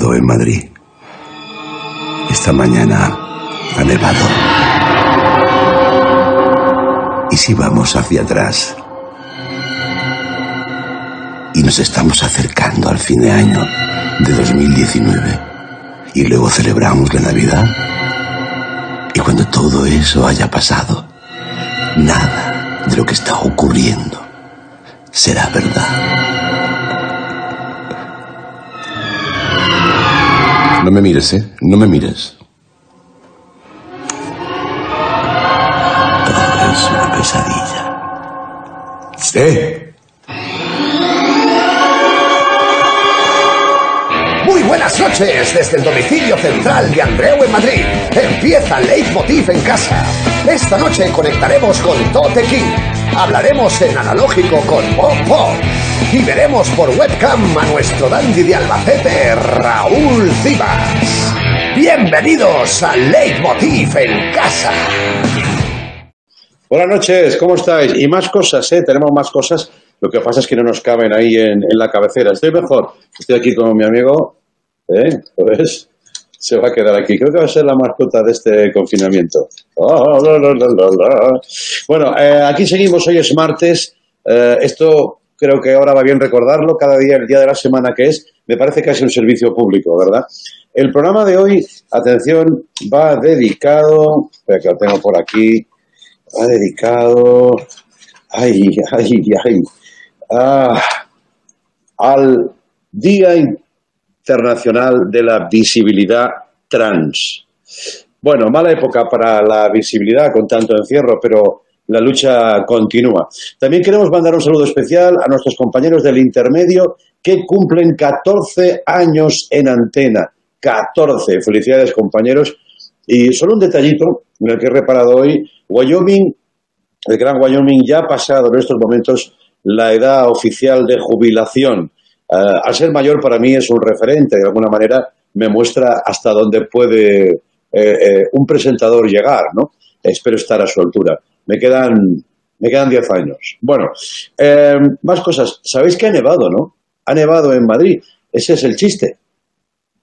en Madrid. Esta mañana ha nevado. ¿Y si vamos hacia atrás? Y nos estamos acercando al fin de año de 2019. Y luego celebramos la Navidad. Y cuando todo eso haya pasado, nada de lo que está ocurriendo será verdad. No me mires, ¿eh? No me mires. Todo es una pesadilla. ¡Sí! Desde el domicilio central de Andreu en Madrid. Empieza Leitmotiv en casa. Esta noche conectaremos con Tote King. Hablaremos en analógico con Bob Bob. Y veremos por webcam a nuestro dandy de Albacete, Raúl Cibas. Bienvenidos a Leitmotiv en casa. Buenas noches, ¿cómo estáis? Y más cosas, ¿eh? Tenemos más cosas. Lo que pasa es que no nos caben ahí en, en la cabecera. Estoy mejor. Estoy aquí con mi amigo. ¿Eh? ¿Ves? Se va a quedar aquí. Creo que va a ser la mascota de este confinamiento. Bueno, eh, aquí seguimos. Hoy es martes. Eh, esto creo que ahora va bien recordarlo. Cada día, el día de la semana que es, me parece es un servicio público, ¿verdad? El programa de hoy, atención, va dedicado. Espera que lo tengo por aquí. Va dedicado. Ay, ay, ay. Ah, al Día Internacional de la Visibilidad Trans. Bueno, mala época para la visibilidad con tanto encierro, pero la lucha continúa. También queremos mandar un saludo especial a nuestros compañeros del intermedio que cumplen 14 años en antena. 14. Felicidades, compañeros. Y solo un detallito en el que he reparado hoy. Wyoming, el Gran Wyoming, ya ha pasado en estos momentos la edad oficial de jubilación. Uh, al ser mayor para mí es un referente, de alguna manera me muestra hasta dónde puede eh, eh, un presentador llegar, ¿no? Espero estar a su altura. Me quedan, me quedan 10 años. Bueno, eh, más cosas. Sabéis que ha nevado, ¿no? Ha nevado en Madrid. Ese es el chiste.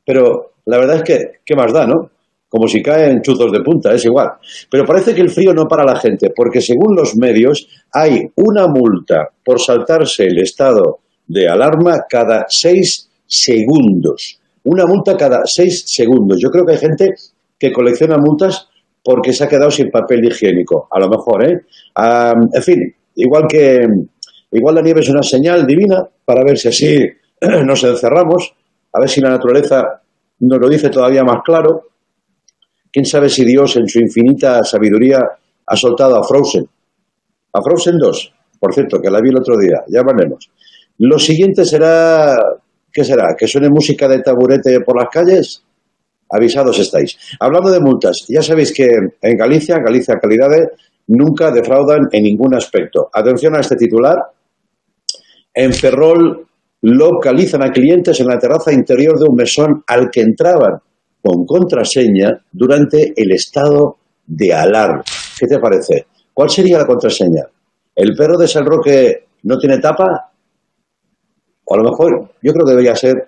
Pero la verdad es que, ¿qué más da, no? Como si caen chuzos de punta, es igual. Pero parece que el frío no para la gente, porque según los medios hay una multa por saltarse el estado de alarma cada seis segundos. Una multa cada seis segundos. Yo creo que hay gente que colecciona multas porque se ha quedado sin papel higiénico. A lo mejor, ¿eh? En fin, igual que igual la nieve es una señal divina para ver si así nos encerramos, a ver si la naturaleza nos lo dice todavía más claro. ¿Quién sabe si Dios en su infinita sabiduría ha soltado a Frozen? A Frozen 2, por cierto, que la vi el otro día, ya veremos. Lo siguiente será, ¿qué será? ¿Que suene música de taburete por las calles? Avisados estáis. Hablando de multas, ya sabéis que en Galicia, Galicia Calidades, nunca defraudan en ningún aspecto. Atención a este titular. En Ferrol localizan a clientes en la terraza interior de un mesón al que entraban con contraseña durante el estado de alarma. ¿Qué te parece? ¿Cuál sería la contraseña? ¿El perro de San Roque no tiene tapa? O a lo mejor, yo creo que debería ser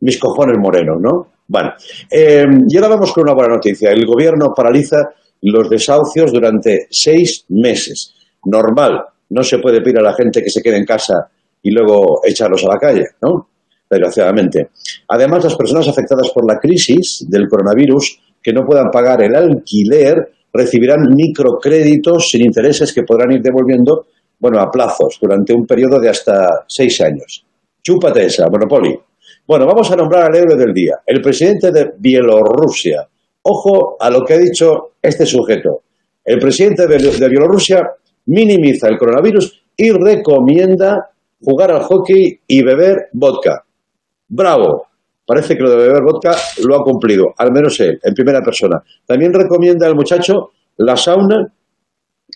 mis cojones morenos, ¿no? Bueno, eh, y ahora vamos con una buena noticia. El gobierno paraliza los desahucios durante seis meses. Normal, no se puede pedir a la gente que se quede en casa y luego echarlos a la calle, ¿no? Desgraciadamente. Además, las personas afectadas por la crisis del coronavirus que no puedan pagar el alquiler recibirán microcréditos sin intereses que podrán ir devolviendo, bueno, a plazos durante un periodo de hasta seis años. Chúpate esa, Monopoly. Bueno, vamos a nombrar al héroe del día, el presidente de Bielorrusia. Ojo a lo que ha dicho este sujeto. El presidente de, Bielorrusia minimiza el coronavirus y recomienda jugar al hockey y beber vodka. Bravo. Parece que lo de beber vodka lo ha cumplido, al menos él, en primera persona. También recomienda al muchacho la sauna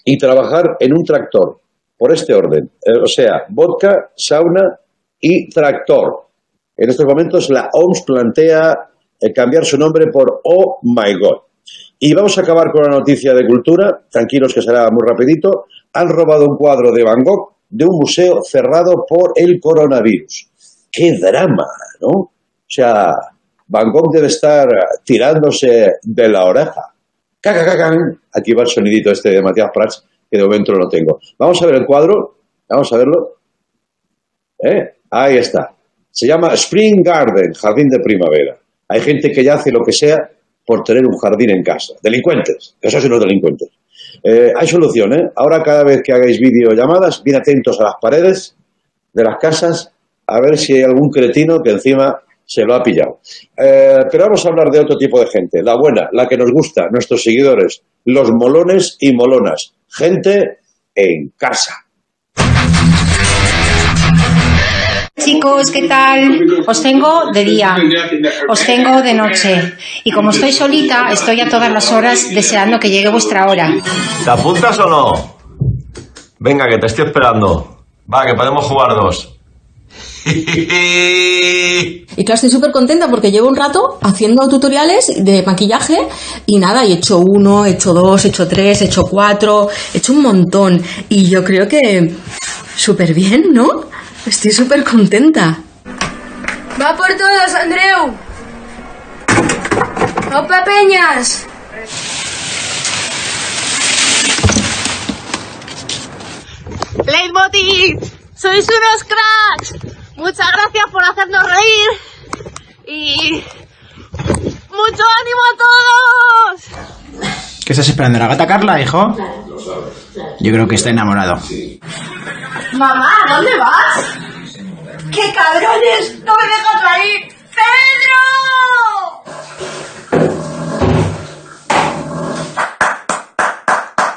y trabajar en un tractor, por este orden. Eh, o sea, vodka, sauna y tractor. En estos momentos la OMS plantea eh, cambiar su nombre por Oh My God. Y vamos a acabar con la noticia de cultura, tranquilos que será muy rapidito. Han robado un cuadro de Van Gogh de un museo cerrado por el coronavirus. ¡Qué drama! ¿no? O sea, Van Gogh debe estar tirándose de la oreja. Caca, caca. Aquí va el sonidito este de Matías Prats, que de momento no tengo. Vamos a ver el cuadro. Vamos a verlo. ¿Eh? Ahí está. Se llama Spring Garden, jardín de primavera. Hay gente que ya hace lo que sea por tener un jardín en casa. Delincuentes, esos son los delincuentes. Eh, hay solución, ¿eh? Ahora cada vez que hagáis videollamadas, bien atentos a las paredes de las casas a ver si hay algún cretino que encima se lo ha pillado. Eh, pero vamos a hablar de otro tipo de gente, la buena, la que nos gusta, nuestros seguidores, los molones y molonas. Gente en casa. Chicos, ¿qué tal? Os tengo de día, os tengo de noche. Y como estoy solita, estoy a todas las horas deseando que llegue vuestra hora. ¿Te apuntas o no? Venga, que te estoy esperando. Va, que podemos jugar dos. Y claro, estoy súper contenta porque llevo un rato haciendo tutoriales de maquillaje y nada, he hecho uno, he hecho dos, he hecho tres, he hecho cuatro, he hecho un montón. Y yo creo que súper bien, ¿no? Estoy súper contenta. Va por todas, Andreu. ¡Opa, Peñas! Leitmotiv, sois unos cracks. Muchas gracias por hacernos reír. Y mucho ánimo a todos. ¿Qué estás esperando? ¿La gata Carla, hijo? Yo creo que está enamorado. Mamá, ¿dónde vas? ¡Qué cabrones! ¡No me dejas ahí! ¡Pedro!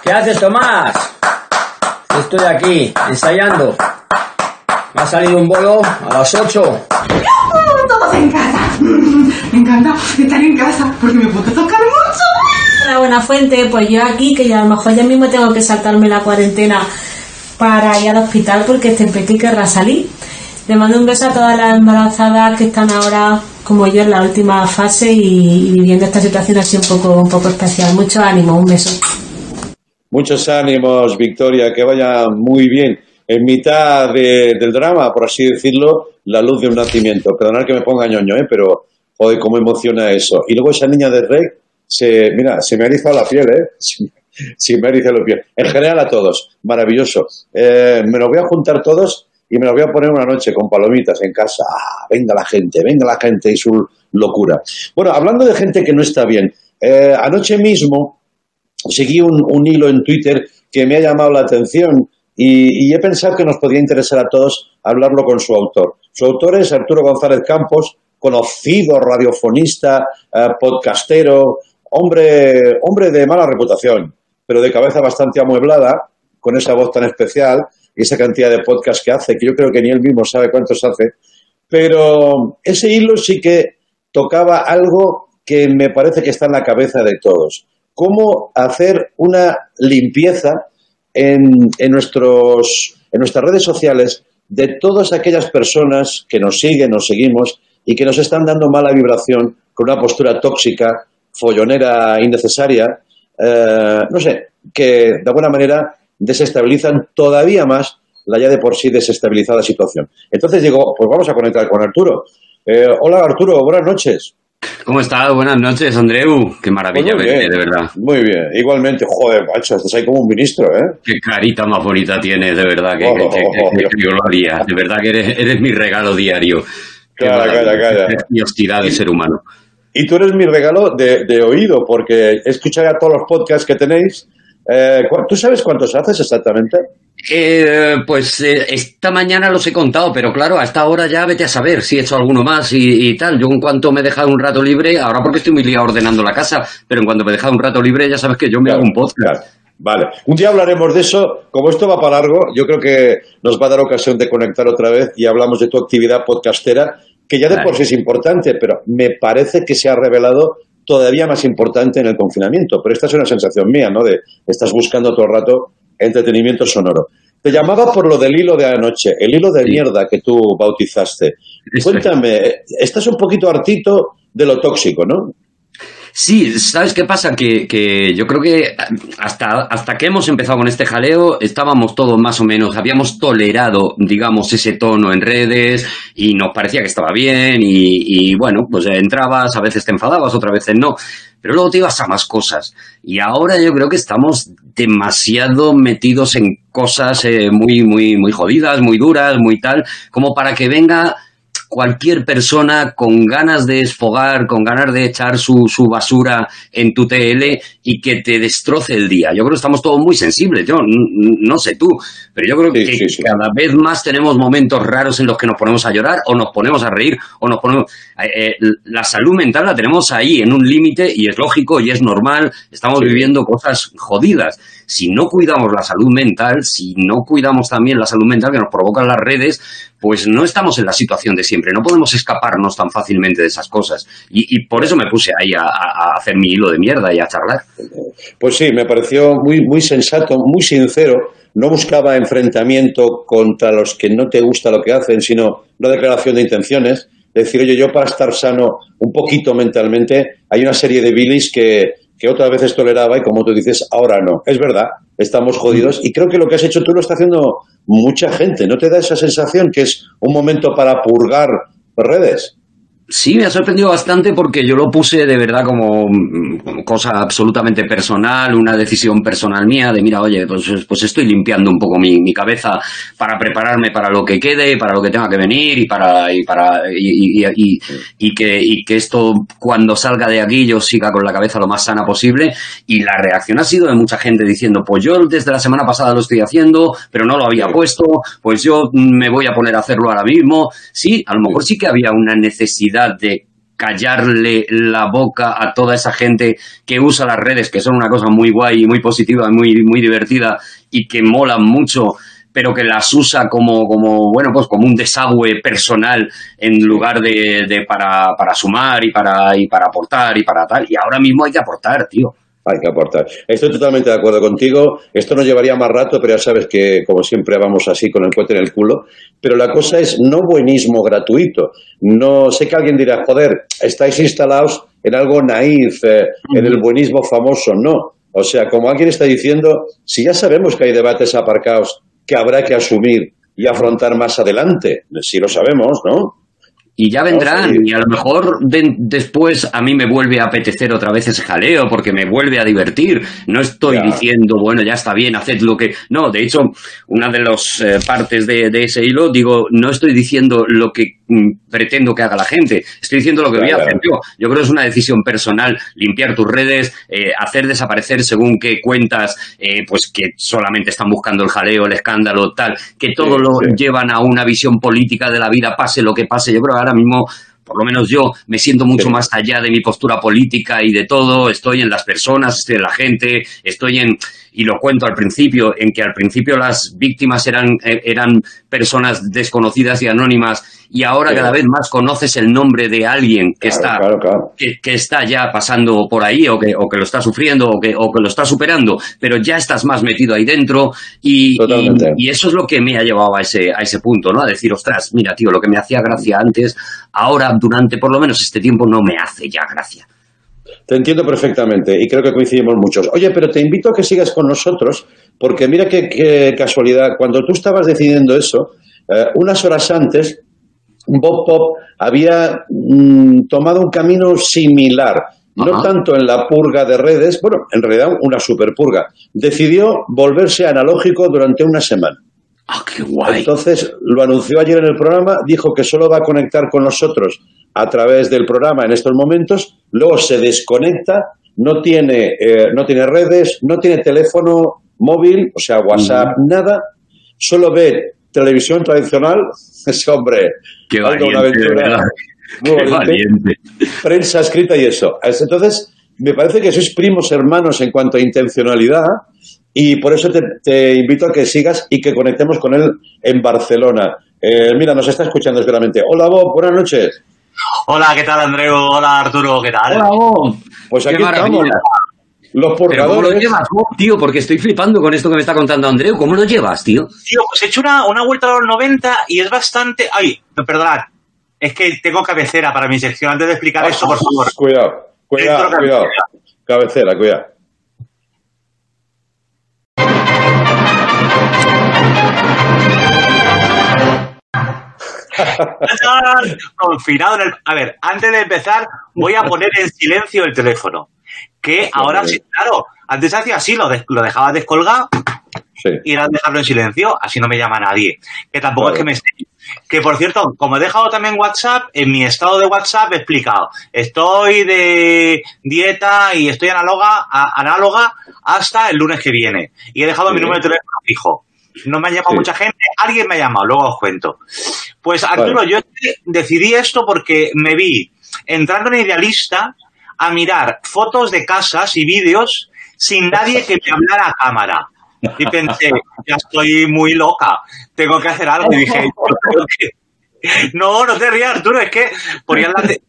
¿Qué haces, Tomás? Estoy aquí, ensayando. Me ha salido un bolo a las 8. En casa. Me encanta estar en casa porque me puedo tocar mucho. La buena fuente, pues yo aquí, que ya a lo mejor ya mismo tengo que saltarme la cuarentena para ir al hospital porque este peque querrá salir. Le mando un beso a todas las embarazadas que están ahora, como yo, en la última fase y, y viviendo esta situación así un poco, un poco especial. Mucho ánimo, un beso. Muchos ánimos, Victoria, que vaya muy bien. En mitad de- del drama, por así decirlo, la luz de un nacimiento. Perdonad que me ponga ñoño, ¿eh? pero, joder, cómo emociona eso. Y luego esa niña de Rey, se, mira, se me ha erizado la piel, ¿eh? Se, me ha la piel. En general a todos, maravilloso. Eh, me los voy a juntar todos y me los voy a poner una noche con palomitas en casa. Ah, venga la gente, venga la gente y su locura. Bueno, hablando de gente que no está bien, eh, anoche mismo seguí un hilo en Twitter que me ha llamado la atención y, he pensado que nos podría interesar a todos hablarlo con su autor. Su autor es Arturo González Campos, conocido radiofonista, eh, podcastero, hombre, hombre de mala reputación, pero de cabeza bastante amueblada, con esa voz tan especial y esa cantidad de podcasts que hace, que yo creo que ni él mismo sabe cuántos hace. Pero ese hilo sí que tocaba algo que me parece que está en la cabeza de todos. Cómo hacer una limpieza en, en nuestros, en nuestras redes sociales de todas aquellas personas que nos siguen, nos seguimos y que nos están dando mala vibración con una postura tóxica, follonera, innecesaria, eh, no sé, que de alguna manera desestabilizan todavía más la ya de por sí desestabilizada situación. Entonces digo, pues vamos a conectar con Arturo. Eh, hola Arturo, buenas noches. ¿Cómo estás? Buenas noches, Andreu. Qué maravilla Pues verte, de verdad. Muy bien, igualmente, joder, macho, estás ahí como un ministro, ¿eh? Qué carita más bonita tienes, de verdad. Que, Oh, que- que- que gloria. De verdad que eres, eres mi regalo diario. Maravilla. calla, calla. Qué preciosidad de ser humano. Y tú eres mi regalo de, de oído, porque escucha ya todos los podcasts que tenéis. Eh, ¿cu- ¿Tú sabes cuántos haces exactamente? Eh, pues eh, esta mañana los he contado, pero claro, a esta hora ya vete a saber si he hecho alguno más y, y tal. Yo en cuanto me he dejado un rato libre, ahora porque estoy muy liado ordenando la casa, pero en cuanto me he dejado un rato libre ya sabes que yo me hago un podcast. Vale, un día hablaremos de eso. Como esto va para largo, yo creo que nos va a dar ocasión de conectar otra vez y hablamos de tu actividad podcastera, que ya de por sí es importante, pero me parece que se ha revelado todavía más importante en el confinamiento. Pero esta es una sensación mía, ¿no? De estás buscando todo el rato entretenimiento sonoro. Te llamaba por lo del hilo de anoche, el hilo de mierda que tú bautizaste. Cuéntame, estás un poquito hartito de lo tóxico, ¿no? Sí, ¿sabes qué pasa? Que, que yo creo que hasta, hasta que hemos empezado con este jaleo estábamos todos más o menos, habíamos tolerado, digamos, ese tono en redes y nos parecía que estaba bien y, bueno, pues entrabas, a veces te enfadabas, otras veces no, pero luego te ibas a más cosas. Y ahora yo creo que estamos demasiado metidos en cosas eh, muy, muy, muy jodidas, muy duras, muy tal, como para que venga cualquier persona con ganas de esfogar, con ganas de echar su, su basura en tu TL y que te destroce el día. Yo creo que estamos todos muy sensibles. Yo no sé tú, pero yo creo que cada vez más tenemos momentos raros en los que nos ponemos a llorar o nos ponemos a reír o nos ponemos... eh, eh, la salud mental la tenemos ahí en un límite y es lógico y es normal. Estamos viviendo cosas jodidas. Si no cuidamos la salud mental, si no cuidamos también la salud mental que nos provocan las redes, pues no estamos en la situación de siempre. No podemos escaparnos tan fácilmente de esas cosas. Y, por eso me puse ahí a hacer mi hilo de mierda y a charlar. Pues sí, me pareció muy, muy sensato, muy sincero. No buscaba enfrentamiento contra los que no te gusta lo que hacen, sino una declaración de intenciones. Decir, oye, yo para estar sano un poquito mentalmente, hay una serie de bilis que, que otras veces toleraba y como tú dices, ahora no. Es verdad, estamos jodidos y creo que lo que has hecho tú lo está haciendo mucha gente. ¿No te da esa sensación que es un momento para purgar redes? Sí, me ha sorprendido bastante porque yo lo puse de verdad como, cosa absolutamente personal, una decisión personal mía de, mira, oye, pues, pues estoy limpiando un poco mi, cabeza para prepararme para lo que quede, para lo que tenga que venir y para, y para, y, y- que, y que esto cuando salga de aquí yo siga con la cabeza lo más sana posible. Y la reacción ha sido de mucha gente diciendo, pues yo desde la semana pasada lo estoy haciendo, pero no lo había puesto, pues yo me voy a poner a hacerlo ahora mismo. Sí, a lo mejor sí que había una necesidad de callarle la boca a toda esa gente que usa las redes, que son una cosa muy guay y muy positiva, muy, muy divertida y que molan mucho, pero que las usa como, como bueno, pues como un desagüe personal en lugar de, de para, para sumar y para, y para aportar y para tal. Y ahora mismo hay que aportar, tío. Hay que aportar. Estoy totalmente de acuerdo contigo. Esto nos llevaría más rato, pero ya sabes que, como siempre, vamos así con el cohete en el culo. Pero la cosa es no buenismo gratuito. No sé que alguien dirá, joder, estáis instalados en algo naif, eh, en el buenismo famoso. No. O sea, como alguien está diciendo, si ya sabemos que hay debates aparcados que habrá que asumir y afrontar más adelante, si lo sabemos, ¿no? Y ya vendrán, y a lo mejor de- después a mí me vuelve a apetecer otra vez ese jaleo, porque me vuelve a divertir. No estoy diciendo, bueno, ya está bien, haced lo que... No, de hecho, una de las eh, partes de, de ese hilo, digo, no estoy diciendo lo que pretendo que haga la gente, estoy diciendo lo que voy a Claro. hacer yo. Yo creo que es una decisión personal, limpiar tus redes, eh, hacer desaparecer según qué cuentas, eh, pues que solamente están buscando el jaleo, el escándalo, tal, que todo lo llevan a una visión política de la vida, pase lo que pase. Yo creo que ahora mismo, por lo menos yo, me siento mucho más allá de mi postura política y de todo. Estoy en las personas, estoy en la gente, estoy en, y lo cuento al principio, en que al principio las víctimas eran, eh, eran personas desconocidas y anónimas y ahora cada vez más conoces el nombre de alguien que está Que, que está ya pasando por ahí o que, o que lo está sufriendo o que, o que lo está superando, pero ya estás más metido ahí dentro y, y, y eso es lo que me ha llevado a ese, a ese punto, ¿no? A decir, ostras, mira, tío, lo que me hacía gracia antes, ahora durante por lo menos este tiempo no me hace ya gracia. Te entiendo perfectamente y creo que coincidimos muchos. Oye, pero te invito a que sigas con nosotros porque mira qué, qué casualidad. Cuando tú estabas decidiendo eso, eh, unas horas antes, Bob Pop había mm, tomado un camino similar. No tanto en la purga de redes, bueno, en realidad una super purga. Decidió volverse analógico durante una semana. Entonces lo anunció ayer en el programa, dijo que solo va a conectar con nosotros a través del programa en estos momentos, luego se desconecta, no tiene, eh, no tiene redes, no tiene teléfono móvil, o sea, WhatsApp, nada, solo ve televisión tradicional, ese hombre, Qué una valiente, de aventura Qué valiente. valiente. prensa escrita y eso. Entonces, me parece que sois primos hermanos en cuanto a intencionalidad y por eso te, te invito a que sigas y que conectemos con él en Barcelona. Eh, mira, nos está escuchando seguramente. Hola Bob, buenas noches. Hola, ¿qué tal Andreu? Hola Arturo, ¿qué tal? Hola, Bob. Pues aquí estamos. Los Pero ¿cómo lo llevas, Bob, tío? Porque estoy flipando con esto que me está contando Andreu. ¿Cómo lo llevas, tío? Tío, pues he hecho una, una vuelta a los 90 y es bastante... Ay, perdonad. Es que tengo cabecera para mi sección. Antes de explicar esto, por favor. Cuidado. Cuidado, cuidado. Cabecera, cuidado. Confinado en el. A ver, antes de empezar, voy a poner en silencio el teléfono. Que ahora sí, claro, antes hacía así, lo, de- lo dejaba descolgado y era dejarlo en silencio, así no me llama nadie. Que tampoco es que me. Que por cierto, como he dejado también WhatsApp, en mi estado de WhatsApp he explicado, estoy de dieta y estoy análoga, a- análoga hasta el lunes que viene. Y he dejado mi número de teléfono fijo. No me ha llamado Sí. mucha gente, alguien me ha llamado, luego os cuento. Pues Arturo, Vale. yo decidí esto porque me vi entrando en Idealista a mirar fotos de casas y vídeos sin nadie que me hablara a cámara. Y pensé, ya estoy muy loca, tengo que hacer algo. Y dije, no, no te rías, Arturo, es que la te,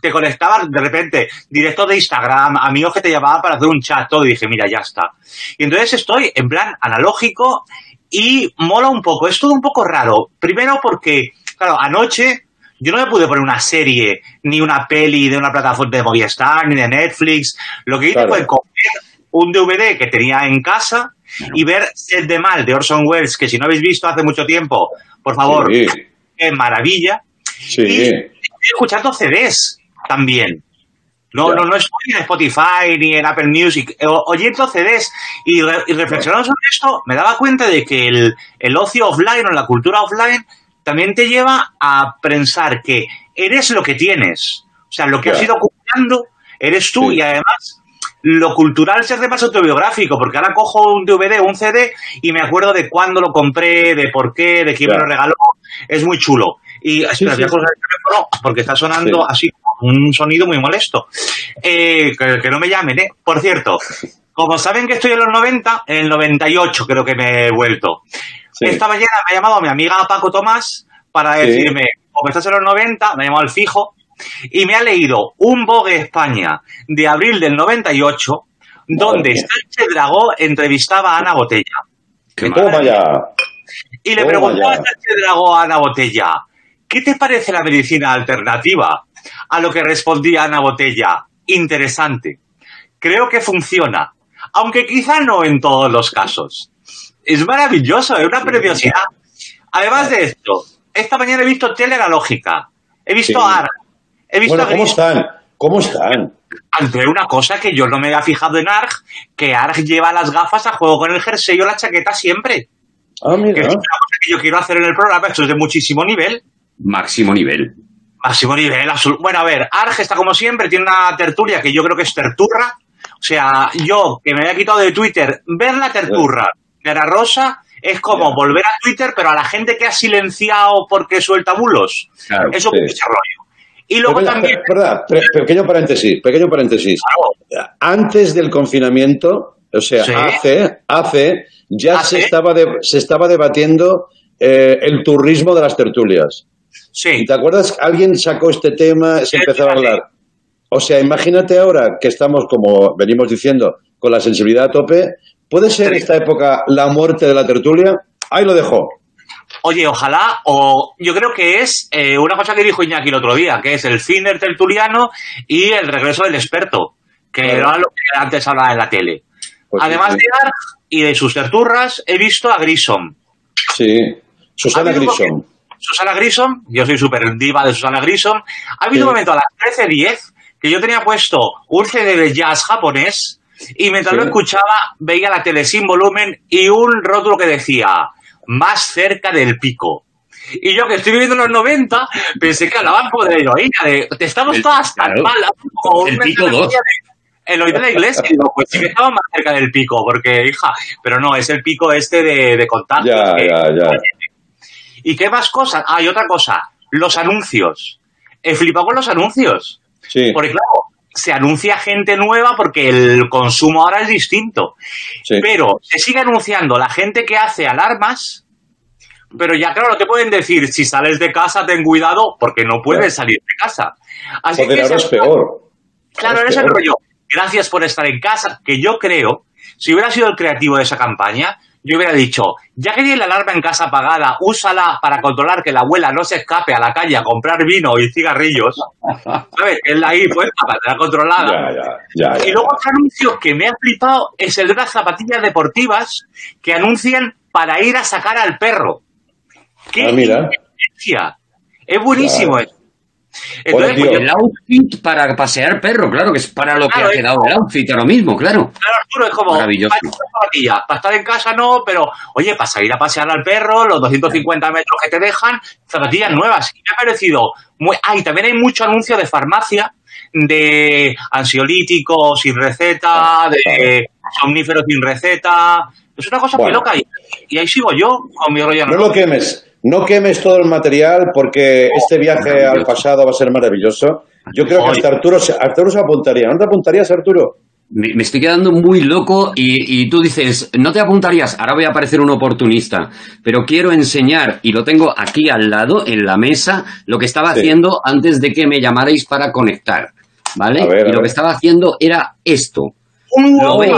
te conectabas de repente, directo de Instagram, amigos que te llamaban para hacer un chat, todo, y dije, mira, ya está. Y entonces estoy en plan analógico y mola un poco, es todo un poco raro. Primero porque, claro, anoche yo no me pude poner una serie ni una peli de una plataforma de Movistar ni de Netflix. Lo que hice Claro. fue coger un DVD que tenía en casa y ver Set de Mal de Orson Welles, que si no habéis visto hace mucho tiempo, por favor, Sí. qué maravilla. Sí. Y escuchando CDs también. No, no, no estoy en Spotify ni en Apple Music, o- oyendo CDs y, re- y reflexionando sobre esto, me daba cuenta de que el, el ocio offline o la cultura offline también te lleva a pensar que eres lo que tienes. O sea, lo que has ido acumulando eres tú y además lo cultural se hace más autobiográfico, porque ahora cojo un DVD o un CD y me acuerdo de cuándo lo compré, de por qué, de quién Ya. me lo regaló. Es muy chulo. Y espera, sí, voy a colgar el teléfono porque está sonando Sí. así un sonido muy molesto. Eh, que, que no me llamen, ¿eh? Por cierto, como saben que estoy en los 90, en el 98 creo que me he vuelto. Esta mañana me ha llamado mi amiga Paco Tomás para Sí. decirme, como estás en los 90, me ha llamado el fijo, y me ha leído un Vogue España de abril del 98, donde Sánchez Dragó entrevistaba a Ana Botella. Toma ya. Y le Toma preguntaba a. Sánchez Dragó a Ana Botella, ¿qué te parece la medicina alternativa? A lo que respondía Ana Botella, interesante. Creo que funciona, aunque quizá no en todos los casos. Es maravilloso, es una preciosidad. Además de esto, esta mañana he visto tele analógica, he visto Sí. AR, he visto Bueno, ¿cómo están? ¿Cómo están? Ante una cosa que yo no me había fijado en ARG, que ARG lleva las gafas a juego con el jersey o la chaqueta siempre. Ah, Que mira. es una cosa que yo quiero hacer en el programa, esto es de muchísimo nivel. Máximo nivel. Máximo nivel, absoluto. Bueno, a ver, Arge está como siempre, tiene una tertulia que yo creo que es terturra. O sea, yo, que me había quitado de Twitter, ver la terturra de Ana Rosa es como volver a Twitter, pero a la gente que ha silenciado porque suelta bulos. Claro, Eso sí. es rollo. Y luego Pero, también... pequeño paréntesis, pequeño paréntesis. Antes del confinamiento, o sea, Sí. hace, hace, ya Hace. se estaba, de- se estaba debatiendo eh, el turismo de las tertulias. Sí. ¿Te acuerdas? Alguien sacó este tema, se empezaba a hablar. O sea, imagínate ahora que estamos, como venimos diciendo, con la sensibilidad a tope. ¿Puede ser esta época la muerte de la tertulia? Ahí lo dejo. Oye, ojalá, o yo creo que es eh, una cosa que dijo Iñaki el otro día, que es el fin del tertuliano y el regreso del experto, que era lo que antes hablaba en la tele. Pues Además sí. de Arg y de sus terturras, he visto a Grissom. Sí. Susana Grissom. Susana Grissom, yo soy súper diva de Susana Grissom. Ha habido Sí. un momento a las 13.10 que yo tenía puesto un CD de jazz japonés y mientras Sí. lo escuchaba veía la tele sin volumen y un rótulo que decía más cerca del pico. Y yo que estoy viviendo en los 90 pensé que hablaban como de la heroína, de te estamos El- todas tan claro. mal, como El una pico dos. de- oído de la iglesia, y digo, pues sí que estaba más cerca del pico, porque hija, pero no, es el pico este de, de contactos. Ya, que- ya, ya. ¿Y qué más cosas? Ah, y otra cosa, los anuncios. He flipado con los anuncios. Sí. Porque claro, se anuncia gente nueva porque el consumo ahora es distinto. Sí. Pero se sigue anunciando la gente que hace alarmas, pero ya claro, te pueden decir, si sales de casa, ten cuidado, porque no puedes salir de casa. Así Joder, que ahora es peor. Claro, en es ese peor. rollo. Gracias por estar en casa, que yo creo, si hubiera sido el creativo de esa campaña, yo hubiera dicho, ya que tienes la alarma en casa apagada, úsala para controlar que la abuela no se escape a la calle a comprar vino y cigarrillos. ¿Sabes? Él ahí, pues, para tenerla controlada. Ya, ya, y luego otro anuncio que me ha flipado es el de las zapatillas deportivas que anuncian para ir a sacar al perro. ¡Qué Ah, mira. Es buenísimo eso. Entonces, pues. El outfit para pasear perro, claro, que es para lo que ha quedado el outfit ahora mismo, claro. Claro, Arturo, es como Maravilloso. para para estar en casa no, pero oye, para salir a pasear al perro, los 250 metros que te dejan, zapatillas nuevas. Y me ha parecido muy... Ah, y también hay mucho anuncio de farmacia de ansiolíticos sin receta, de somníferos sin receta. Es una cosa muy loca. Y, y ahí sigo yo con mi rollo. No lo quemes. No quemes todo el material porque este viaje al pasado va a ser maravilloso. Yo creo que hasta Arturo se, Arturo se apuntaría. ¿No te apuntarías, Arturo? Me, me estoy quedando muy loco y, y tú dices, no te apuntarías, ahora voy a parecer un oportunista, pero quiero enseñar, y lo tengo aquí al lado, en la mesa, lo que estaba Sí. haciendo antes de que me llamarais para conectar, ¿vale? Ver, y lo que estaba haciendo era esto. Un ¿Lo veis?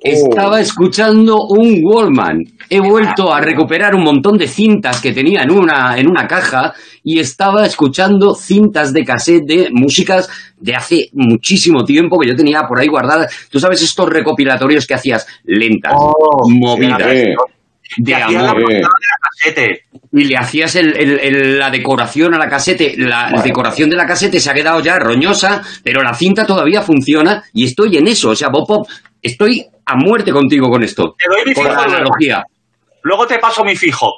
Oh. Estaba escuchando un Wallman. He vuelto a recuperar un montón de cintas que tenía en una, en una caja y estaba escuchando cintas de cassette de músicas de hace muchísimo tiempo que yo tenía por ahí guardadas. Tú sabes estos recopilatorios que hacías lentas, movidas, sí. de amor. Y le hacías el- el- el- la decoración a la casete. La decoración de la casete se ha quedado ya roñosa, pero la cinta todavía funciona y estoy en eso. O sea, Bob Pop, estoy a muerte contigo con esto. Te doy mi Con la fijo luego. analogía. Luego te paso mi fijo.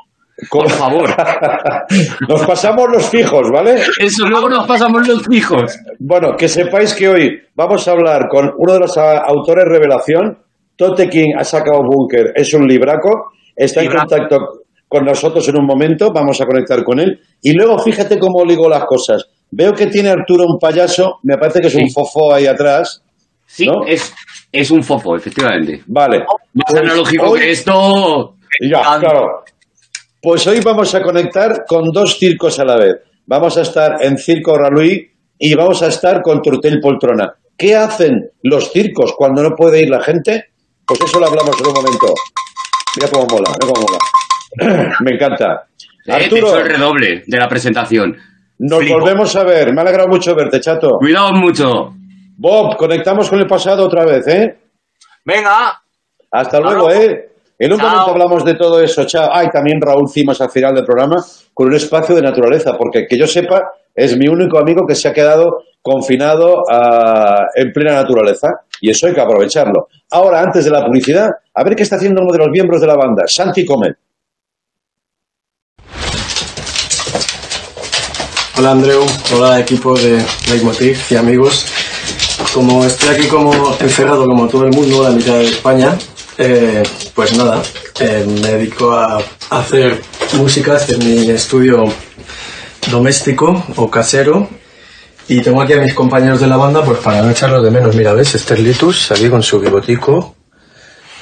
Por favor. Nos pasamos los fijos, ¿vale? Eso, luego nos pasamos los fijos. Bueno, que sepáis que hoy vamos a hablar con uno de los autores revelación. Tote King ha sacado Bunker, es un libraco, está en contacto con nosotros en un momento, vamos a conectar con él. Y luego fíjate cómo ligo las cosas. Veo que tiene Arturo un payaso, me parece que es un Sí. fofo ahí atrás. Sí, ¿No? es, es un fofo, efectivamente. Vale. Más Pues analógico hoy- que esto. Ya, claro. Pues hoy vamos a conectar con dos circos a la vez. Vamos a estar en Circo Raluí y vamos a estar con Turtel Poltrona. ¿Qué hacen los circos cuando no puede ir la gente? Pues eso lo hablamos en un momento. Mira cómo mola, mira cómo mola. Me encanta. Eh, Arturo, el redoble de la presentación. nos Flipo. volvemos a ver. Me ha alegrado mucho verte, chato. Cuidado mucho. Bob, conectamos con el pasado otra vez, ¿eh? Venga. Hasta luego, luego. ¿eh? En un Chao. momento hablamos de todo eso. Chao. Ay, también Raúl Cimas al final del programa con un espacio de naturaleza, porque que yo sepa, es mi único amigo que se ha quedado confinado ah, en plena naturaleza y eso hay que aprovecharlo. Ahora, antes de la publicidad, a ver qué está haciendo uno de los miembros de la banda, Santi Comet. Hola Andreu, hola equipo de Leitmotiv y amigos. Como estoy aquí como encerrado como todo el mundo, la mitad de España, eh, pues nada, eh, me dedico a hacer música en mi estudio doméstico o casero y tengo aquí a mis compañeros de la banda pues para no echarlos de menos. Mira, ¿ves? Este es Litus, aquí con su bigotico.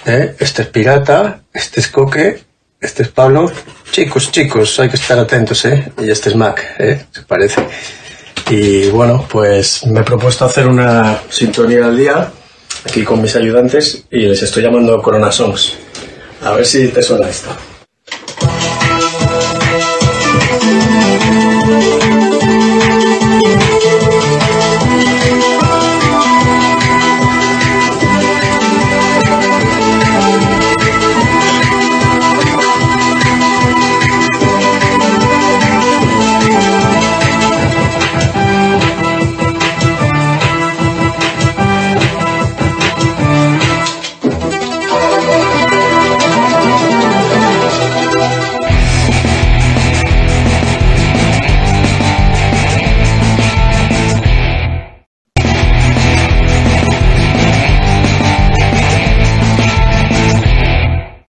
¿eh? Este es Pirata, este es Coque, este es Pablo. Chicos, chicos, hay que estar atentos, ¿eh? Y este es Mac, ¿eh? Se parece. Y bueno, pues me he propuesto hacer una sintonía al día aquí con mis ayudantes y les estoy llamando Corona Songs. A ver si te suena esto.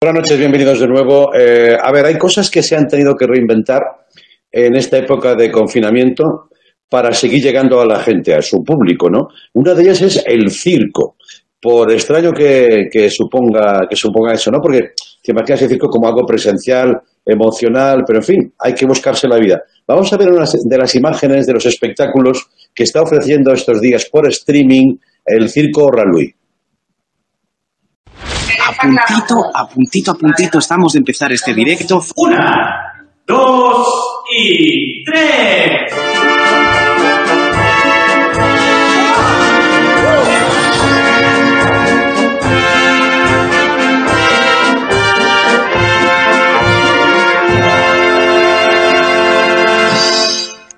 Buenas noches, bienvenidos de nuevo. Eh, a ver, hay cosas que se han tenido que reinventar en esta época de confinamiento para seguir llegando a la gente, a su público, ¿no? Una de ellas es el circo. Por extraño que, que suponga, que suponga eso, ¿no? Porque te imaginas el circo como algo presencial, emocional, pero en fin, hay que buscarse la vida. Vamos a ver unas de las imágenes de los espectáculos que está ofreciendo estos días por streaming el Circo Raluí. Puntito, a puntito, a puntito estamos de empezar este directo. Una, dos y tres.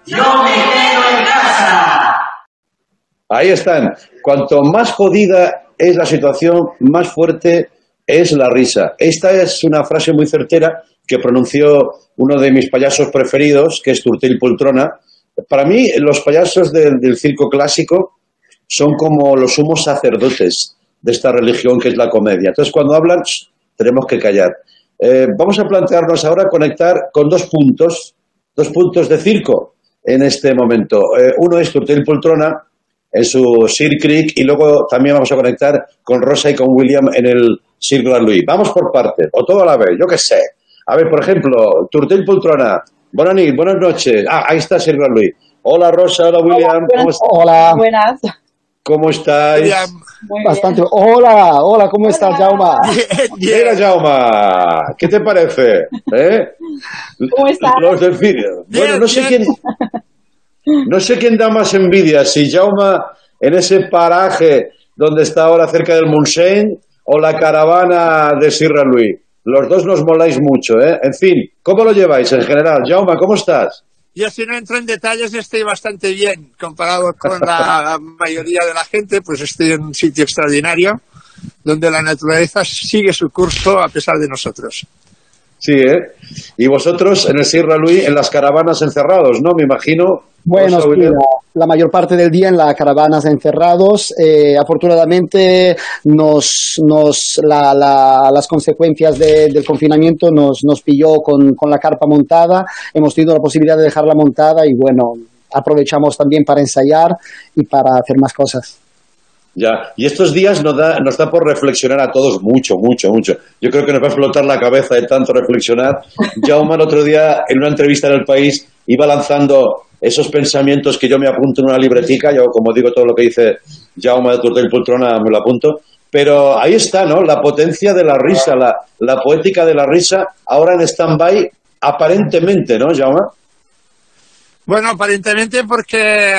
Yo me quedo en casa. Ahí están. Cuanto más jodida es la situación, más fuerte es la risa. Esta es una frase muy certera que pronunció uno de mis payasos preferidos, que es Turtil Poltrona. Para mí, los payasos del, circo clásico son como los sumos sacerdotes de esta religión que es la comedia. Entonces, cuando hablan, tenemos que callar. Eh, vamos a plantearnos ahora conectar con dos puntos, dos puntos de circo en este momento. Eh, uno es Turtil Poltrona en su Sir Creek y luego también vamos a conectar con Rosa y con William en el Sir Louis. Vamos por partes, o todo a la vez, yo qué sé. A ver, por ejemplo, Turtil Poltrona. Buenas noches, buenas noches. Ah, ahí está Sir Louis. Hola Rosa, hola William. ¿Cómo, est- Hola. Buenas. ¿Cómo estáis? Bastante. Hola, hola, ¿cómo estás, Jauma? Mira, Jauma, ¿qué te parece? ¿Eh? ¿Cómo estás? Los del vídeo. Bueno, no sé quién. No sé quién da más envidia, si Jauma en ese paraje donde está ahora cerca del Montseny o la caravana de Sierra Luis. Los dos nos moláis mucho, ¿eh? En fin, ¿cómo lo lleváis en general? Jauma, ¿cómo estás? Yo si no entro en detalles estoy bastante bien comparado con la mayoría de la gente, pues estoy en un sitio extraordinario donde la naturaleza sigue su curso a pesar de nosotros. Sí, ¿eh? Y vosotros en el Sierra Luis, en las caravanas encerrados, ¿no? Me imagino. Bueno, sí, la, la mayor parte del día en las caravanas encerrados. Eh, afortunadamente, nos, nos, la- la- las consecuencias de- del confinamiento nos, nos pilló con, con la carpa montada. Hemos tenido la posibilidad de dejarla montada y bueno, aprovechamos también para ensayar y para hacer más cosas. Ya, y estos días nos da, nos da por reflexionar a todos mucho, mucho, mucho. Yo creo que nos va a explotar la cabeza de tanto reflexionar. Jaume el otro día, en una entrevista en El País, iba lanzando esos pensamientos que yo me apunto en una libretica. Yo, como digo, todo lo que dice Jaume de Turtel Poltrona me lo apunto. Pero ahí está, ¿no? La potencia de la risa, la, la poética de la risa, ahora en stand-by, aparentemente, ¿no, Jaume? Bueno, aparentemente porque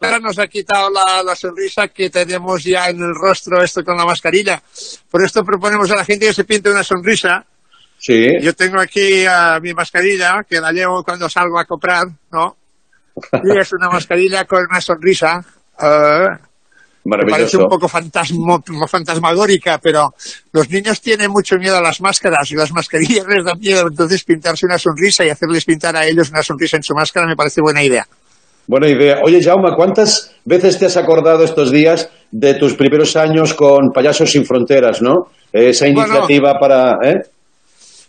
ahora nos ha quitado la, la sonrisa que tenemos ya en el rostro esto con la mascarilla. Por esto proponemos a la gente que se pinte una sonrisa. Sí. Yo tengo aquí ah, mi mascarilla que la llevo cuando salgo a comprar, ¿no? Y es una mascarilla con una sonrisa. ah, me parece Maravilloso. un poco fantasmo, fantasmagórica, pero los niños tienen mucho miedo a las máscaras y las mascarillas les dan miedo. Entonces pintarse una sonrisa y hacerles pintar a ellos una sonrisa en su máscara me parece buena idea. Buena idea. Oye, Jaume, ¿cuántas veces te has acordado estos días de tus primeros años con Payasos Sin Fronteras, no? Esa Bueno. iniciativa para... ¿eh?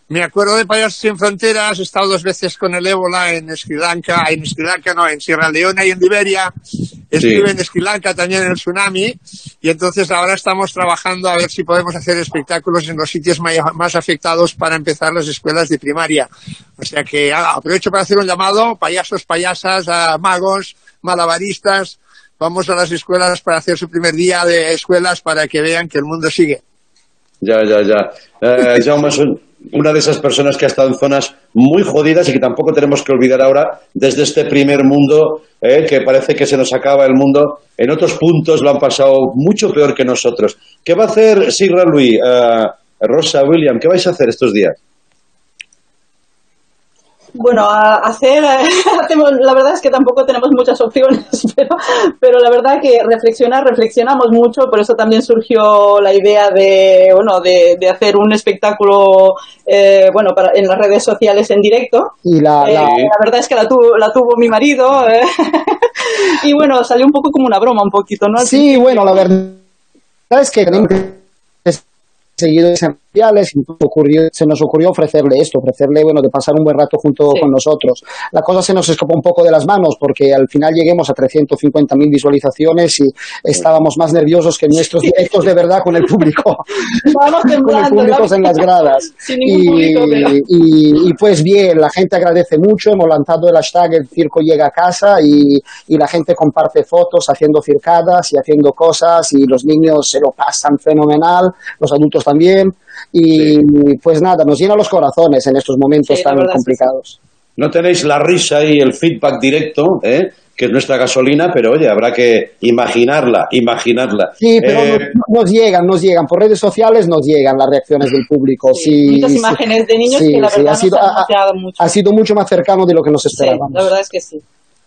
Me acuerdo de Payasos Sin Fronteras, he estado dos veces con el ébola en Sri Lanka, en Sri Lanka no, en Sierra Leona y en Liberia. Estuve en Sri Lanka también en el tsunami y entonces ahora estamos trabajando a ver si podemos hacer espectáculos en los sitios más afectados para empezar las escuelas de primaria. O sea que ah, aprovecho para hacer un llamado, payasos, payasas, a magos, malabaristas, vamos a las escuelas para hacer su primer día de escuelas para que vean que el mundo sigue. Ya, ya, ya. Eh, Jaume una de esas personas que ha estado en zonas muy jodidas y que tampoco tenemos que olvidar ahora desde este primer mundo, eh, que parece que se nos acaba el mundo. En otros puntos lo han pasado mucho peor que nosotros. ¿Qué va a hacer Sierra Luis? Eh, Rosa, William, ¿qué vais a hacer estos días? Bueno, a hacer, hacemos- la verdad es que tampoco tenemos muchas opciones, pero, pero la verdad que reflexionar, reflexionamos mucho, por eso también surgió la idea de, bueno, de, de hacer un espectáculo, eh, bueno, para, en las redes sociales en directo. Y la, Eh, la- verdad es que la tuvo, la tuvo mi marido, eh, y bueno, salió un poco como una broma, un poquito, ¿no? Sí, bueno, la verdad es que que seguido ese sociales y ocurrió- se nos ocurrió ofrecerle esto, ofrecerle, bueno, de pasar un buen rato junto con nosotros. La cosa se nos escapó un poco de las manos porque al final lleguemos a 350.000 visualizaciones y estábamos más nerviosos que nuestros directos de verdad con el público. Vamos con el público ¿no? en las gradas. Sin y, público, pero- y- y, pues bien, la gente agradece mucho, hemos lanzado el hashtag El Circo Llega a Casa y, y la gente comparte fotos haciendo circadas y haciendo cosas y los niños se lo pasan fenomenal, los adultos también. Y pues nada, nos llena los corazones en estos momentos Sí, tan verdad complicados. No tenéis la risa y el feedback directo, ¿eh? que es nuestra gasolina, pero oye, habrá que imaginarla, imaginarla. Sí, pero Eh, nos, nos llegan, nos llegan. Por redes sociales nos llegan las reacciones del público. Sí, muchas sí. imágenes de niños Sí, que la sí, verdad ha sido, nos han ha- mucho. ha sido mucho más cercano de lo que nos Sí, esperábamos. la verdad es que sí.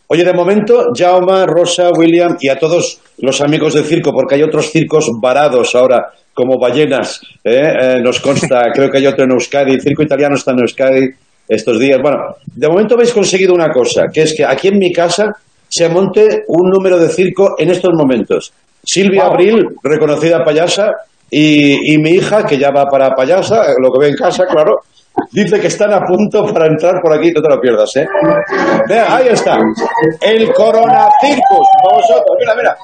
Oye, de momento, Jaume, Rosa, William y a todos los amigos del circo, porque hay otros circos varados ahora, como ballenas, ¿eh? Eh, nos consta, creo que hay otro en Euskadi, el circo italiano está en Euskadi estos días. Bueno, de momento habéis conseguido una cosa, que es que aquí en mi casa se monte un número de circo en estos momentos. Silvia Abril, reconocida payasa, y, y mi hija, que ya va para payasa, eh, lo que ve en casa, claro, dice que están a punto para entrar por aquí, no te lo pierdas, ¿eh? Vea, ahí está. El Corona Circus. Vosotros, mira, mira.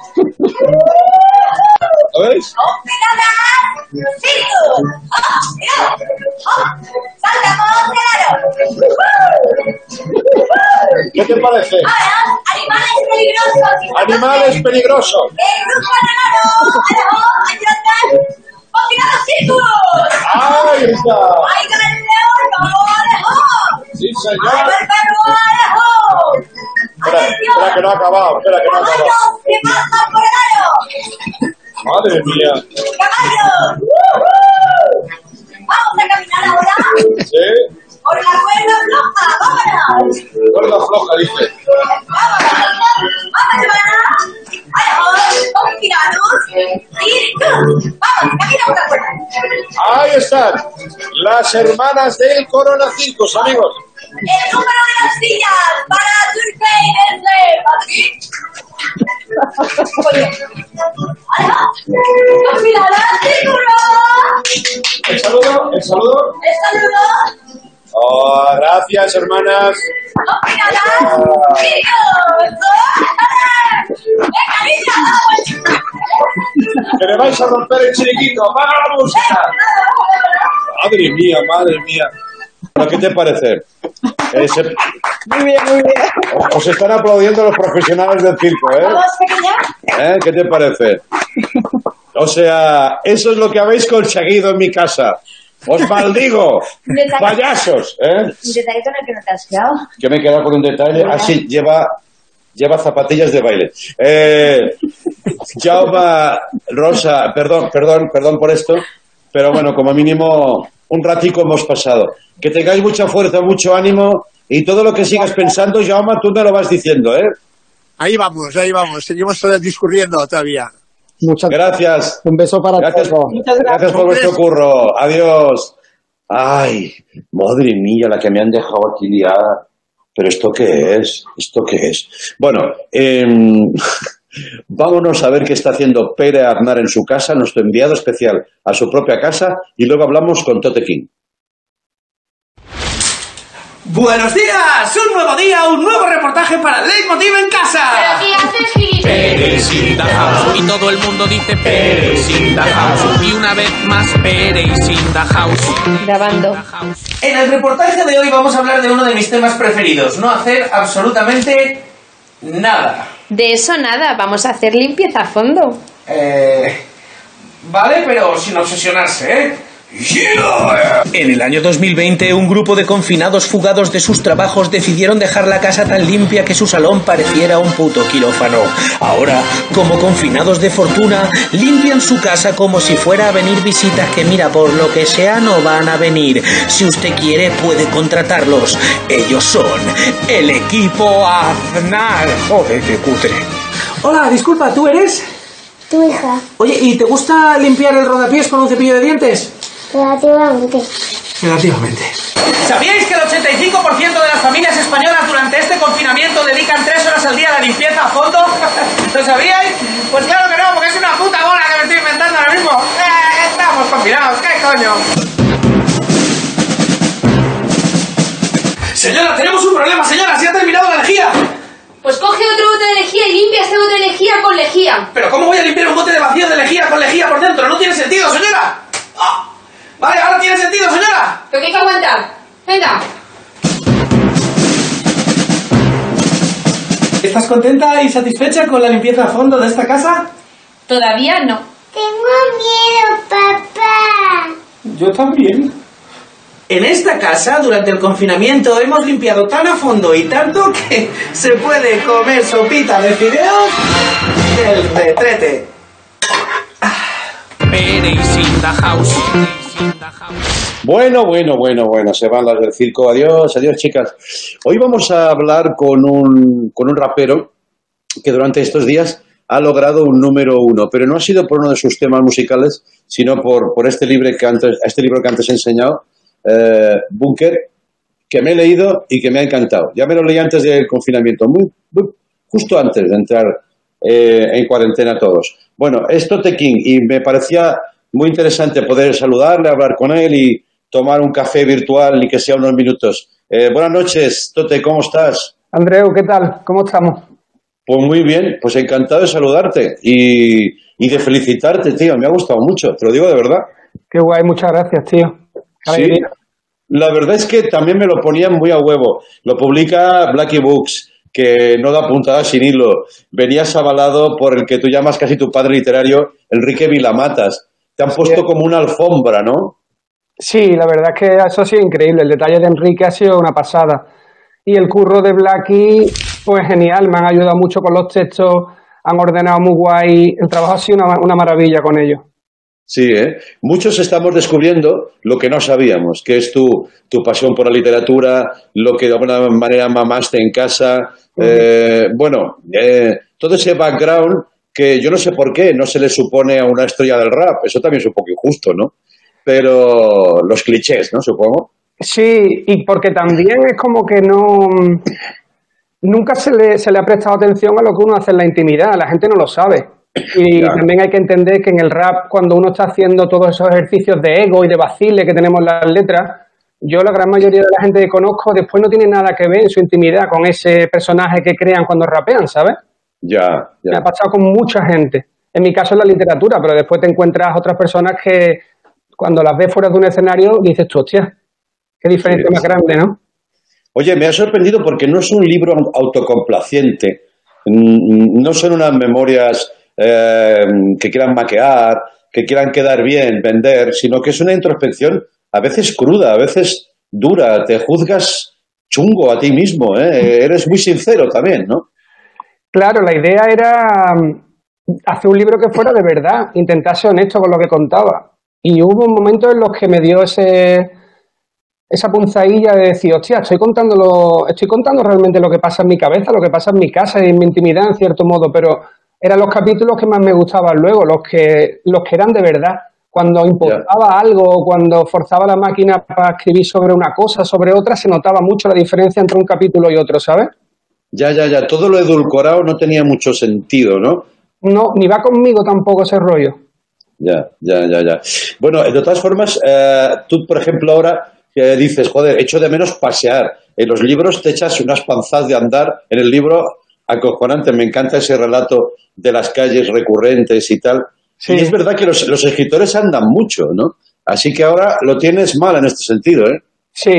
¿Lo veis? ¿Qué te parece? Animales peligrosos. Animales peligrosos. El. Ahí está. Sí, ¡Ahí señor. Espera, espera que no ha acabado, espera que no ha acabado. Madre mía. ¡Caballos! ¡Woohoo! Vamos a caminar ahora ¿Sí? por la cuerda floja. ¡Vámonos! Cuerda floja, dice. ¡Vamos, hermana! ¡Alejo! ¡Confinados! ¡Circus! ¡Vamos, camina por la cuerda! Ahí están. Las hermanas del Corona Circus, amigos. El número de las sillas para Turkey desde Madrid. ¡Alejo! Gracias, hermanas. Que le vais a romper el chiriquito. ¡Apaga la música! Madre mía, madre mía. ¿Qué te parece? Eh, se- Muy bien, muy bien. os están aplaudiendo los profesionales del circo, ¿eh? ¿Eh? ¿Qué te parece? O sea, eso es lo que habéis conseguido en mi casa. Os maldigo, payasos, ¿eh? Un detallito en el que no te has quedado. Que me he quedado con un detalle. Así, lleva, lleva zapatillas de baile. Eh, Jaume, Rosa, perdón, perdón, perdón por esto, pero bueno, como mínimo un ratico hemos pasado. Que tengáis mucha fuerza, mucho ánimo y todo lo que sigas pensando, Jaume, tú me lo vas diciendo, ¿eh? Ahí vamos, ahí vamos. Seguimos eh, discurriendo todavía. Muchas Gracias. Un beso para Gracias, todos. gracias por vuestro curro. Adiós. Ay, madre mía, la que me han dejado aquí liada. Pero esto qué es? ¿Esto qué es? Bueno, em, vámonos a ver qué está haciendo Pere Aznar en su casa, nuestro enviado especial a su propia casa, y luego hablamos con Tote King. ¡Buenos días! Un nuevo día, un nuevo reportaje para Leitmotiv en casa. ¿Pero qué haces, gilipollas? Pérez in the house. Y todo el mundo dice Pérez in the house. Y una vez más Pérez in the house. Grabando. En el reportaje de hoy vamos a hablar de uno de mis temas preferidos. No hacer absolutamente nada. De eso nada, vamos a hacer limpieza a fondo. Eh, vale, pero sin obsesionarse, ¿eh? En el año 2020, un grupo de confinados fugados de sus trabajos decidieron dejar la casa tan limpia que su salón pareciera un puto quirófano. Ahora, como confinados de fortuna, limpian su casa como si fuera a venir visitas que mira, por lo que sea no van a venir. Si usted quiere, puede contratarlos. Ellos son el equipo Aznar. Joder, qué cutre. Hola, disculpa, ¿tú eres? Tu hija, Oye, ¿y te gusta limpiar el rodapiés con un cepillo de dientes? Relativamente. Relativamente. ¿Sabíais que el 85% de las familias españolas durante este confinamiento dedican 3 horas al día a la limpieza a fondo? ¿Lo sabíais? Pues claro que no, porque es una puta bola que me estoy inventando ahora mismo. Eh, estamos confinados, ¿qué coño? Señora, tenemos un problema, señora, se ha terminado la lejía. Pues coge otro bote de lejía y limpia este bote de lejía con lejía. Pero ¿cómo voy a limpiar un bote de vacío de lejía con lejía por dentro? No tiene sentido, señora. ¡Ah! Vale, ahora tiene sentido, señora. Pero que hay que aguantar. Venga. ¿Estás contenta y satisfecha con la limpieza a fondo de esta casa? Todavía no. Tengo miedo, papá. Yo también. En esta casa, durante el confinamiento, hemos limpiado tan a fondo y tanto que se puede comer sopita de fideos del retrete. In the house. Bueno, bueno, bueno, bueno, se van las del circo. Adiós, adiós, chicas. Hoy vamos a hablar con un, con un rapero que durante estos días ha logrado un número uno, pero no ha sido por uno de sus temas musicales, sino por, por este, libro que antes, este libro que antes he enseñado, eh, Bunker, que me he leído y que me ha encantado. Ya me lo leí antes del confinamiento, muy, muy- justo antes de entrar eh, en cuarentena todos. Bueno, es Tote King y me parecía muy interesante poder saludarle, hablar con él y tomar un café virtual, ni que sea unos minutos. Eh, buenas noches, Tote, ¿cómo estás? Andreu, ¿qué tal? ¿Cómo estamos? Pues muy bien, pues encantado de saludarte y, y de felicitarte, tío. Me ha gustado mucho, te lo digo de verdad. Qué guay, muchas gracias, tío. Sí. La verdad es que también me lo ponían muy a huevo. Lo publica Blackie Books, que no da puntada sin hilo. Venías avalado por el que tú llamas casi tu padre literario, Enrique Vilamatas. Te han puesto como una alfombra, ¿no? Sí, la verdad es que eso ha sido increíble. El detalle de Enrique ha sido una pasada. Y el curro de Blackie, pues genial. Me han ayudado mucho con los textos, han ordenado muy guay. El trabajo ha sido una, una maravilla con ellos. Sí, ¿eh? Muchos estamos descubriendo lo que no sabíamos, que es tu, tu pasión por la literatura, lo que de alguna manera mamaste en casa. Eh, bueno, eh, todo ese background que yo no sé por qué no se le supone a una estrella del rap. Eso también es un poco injusto, ¿no? Pero los clichés, ¿no? Supongo. Sí, y porque también es como que no. Nunca se le, se le ha prestado atención a lo que uno hace en la intimidad, la gente no lo sabe. Y Claro. también hay que entender que en el rap, cuando uno está haciendo todos esos ejercicios de ego y de vacile que tenemos en las letras, yo la gran mayoría de la gente que conozco después no tiene nada que ver en su intimidad con ese personaje que crean cuando rapean, ¿sabes? Ya, Me ha pasado con mucha gente. En mi caso es la literatura, pero después te encuentras otras personas que cuando las ves fuera de un escenario dices tú, hostia, qué diferencia Sí, más grande, ¿no? Oye, me ha sorprendido porque no es un libro autocomplaciente, Mm, no son unas memorias eh, que quieran maquear, que quieran quedar bien, vender, sino que es una introspección a veces cruda, a veces dura, te juzgas chungo a ti mismo, ¿eh? eres muy sincero también, ¿no? Claro, la idea era mm, hacer un libro que fuera de verdad, intentar ser honesto con lo que contaba. Y hubo momentos en los que me dio ese esa punzadilla de decir, hostia, estoy contando lo, estoy contando realmente lo que pasa en mi cabeza, lo que pasa en mi casa y en mi intimidad en cierto modo, pero eran los capítulos que más me gustaban luego, los que, los que eran de verdad. Cuando importaba algo, cuando forzaba la máquina para escribir sobre una cosa, sobre otra, se notaba mucho la diferencia entre un capítulo y otro, ¿sabes? Ya, ya, ya, todo lo edulcorado no tenía mucho sentido, ¿no? No, ni va conmigo tampoco ese rollo. Ya, ya, ya, ya. Bueno, de todas formas, eh, tú, por ejemplo, ahora que dices, joder, echo de menos pasear. En los libros te echas unas panzas de andar. En el libro, acojonante, me encanta ese relato de las calles recurrentes y tal. Y es verdad que los, los escritores andan mucho, ¿no? Así que ahora lo tienes mal en este sentido, ¿eh? Sí.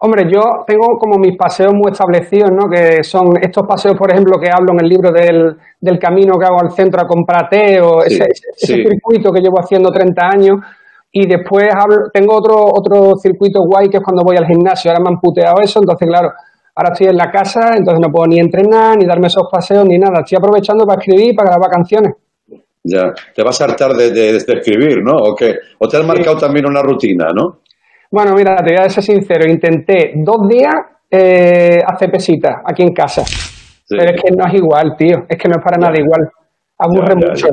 Hombre, yo tengo como mis paseos muy establecidos, ¿no? Que son estos paseos, por ejemplo, que hablo en el libro del, del camino que hago al centro a comprar té o Sí, ese, ese sí. circuito que llevo haciendo 30 años. Y después hablo, tengo otro, otro circuito guay que es cuando voy al gimnasio. Ahora me han puteado eso, entonces, claro, ahora estoy en la casa, entonces no puedo ni entrenar, ni darme esos paseos, ni nada. Estoy aprovechando para escribir y para grabar canciones. Ya, te vas a hartar de, de- de escribir, ¿no? ¿O qué? ¿O te has marcado también una rutina, no? Bueno, mira, te voy a ser sincero, intenté dos días eh, hacer pesitas aquí en casa. Pero es que no es igual, tío. Es que no es para nada igual. Aburre Ya, ya, mucho.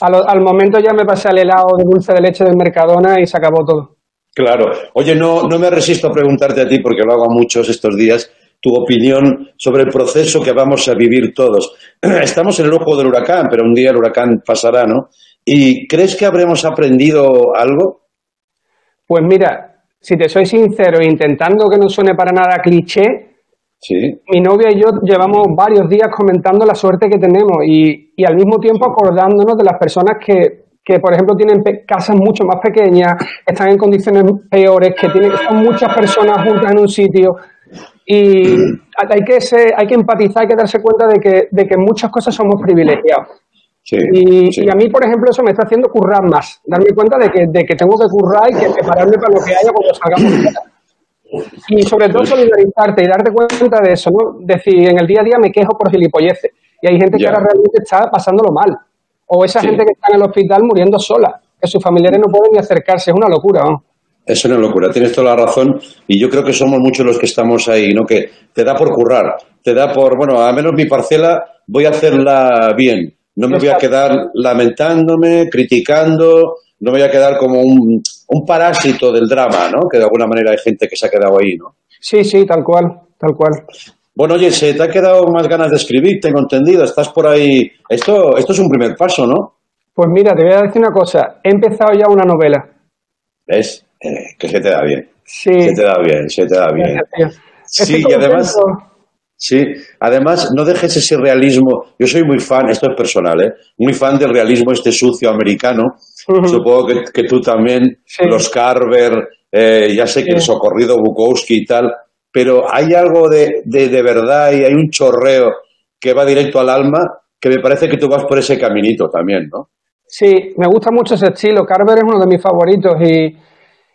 A lo- al momento ya me pasé al helado de dulce de leche del Mercadona y se acabó todo. Claro. Oye, no, no me resisto a preguntarte a ti, porque lo hago a muchos estos días, tu opinión sobre el proceso que vamos a vivir todos. Estamos en el ojo del huracán, pero un día el huracán pasará, ¿no? ¿Y crees que habremos aprendido algo? Pues mira, si te soy sincero, intentando que no suene para nada cliché, Sí. Mi novia y yo llevamos varios días comentando la suerte que tenemos y, y al mismo tiempo acordándonos de las personas que, que, por ejemplo, tienen casas mucho más pequeñas, están en condiciones peores, que tienen son muchas personas juntas en un sitio. Y hay que, ser- hay que empatizar, hay que darse cuenta de que, de que muchas cosas somos privilegiados. Sí, Y, sí. y a mí, por ejemplo, eso me está haciendo currar más, darme cuenta de que, de que tengo que currar y que prepararme para lo que haya cuando salgamos. Y sobre todo solidarizarte y darte cuenta de eso, ¿no? Decir, en el día a día me quejo por gilipolleces. Y hay gente que ahora realmente está pasándolo mal. O esa Sí. gente que está en el hospital muriendo sola, que sus familiares no pueden ni acercarse. Es una locura, ¿no? Es una locura, tienes toda la razón y yo creo que somos muchos los que estamos ahí, ¿no? Que te da por currar, te da por, bueno, a menos mi parcela voy a hacerla bien, no me voy a quedar lamentándome, criticando, no me voy a quedar como un, un parásito del drama, ¿no? Que de alguna manera hay gente que se ha quedado ahí, ¿no? Sí, sí, tal cual, tal cual. Bueno, oye, se te ha quedado más ganas de escribir, tengo entendido, estás por ahí. Esto, esto es un primer paso, ¿no? Pues mira, te voy a decir una cosa. He empezado ya una novela. ¿Ves? Eh, que se te da bien. Sí. Se te da bien, se te da bien. Gracias. Sí, Estoy y además, contento. Sí, además no dejes ese realismo. Yo soy muy fan, esto es personal, ¿eh? Muy fan del realismo este sucio americano. Supongo que, que tú también, los Carver, eh, ya sé que el socorrido Bukowski y tal, pero hay algo de, de, de verdad y hay un chorreo que va directo al alma que me parece que tú vas por ese caminito también, ¿no? Sí, me gusta mucho ese estilo. Carver es uno de mis favoritos y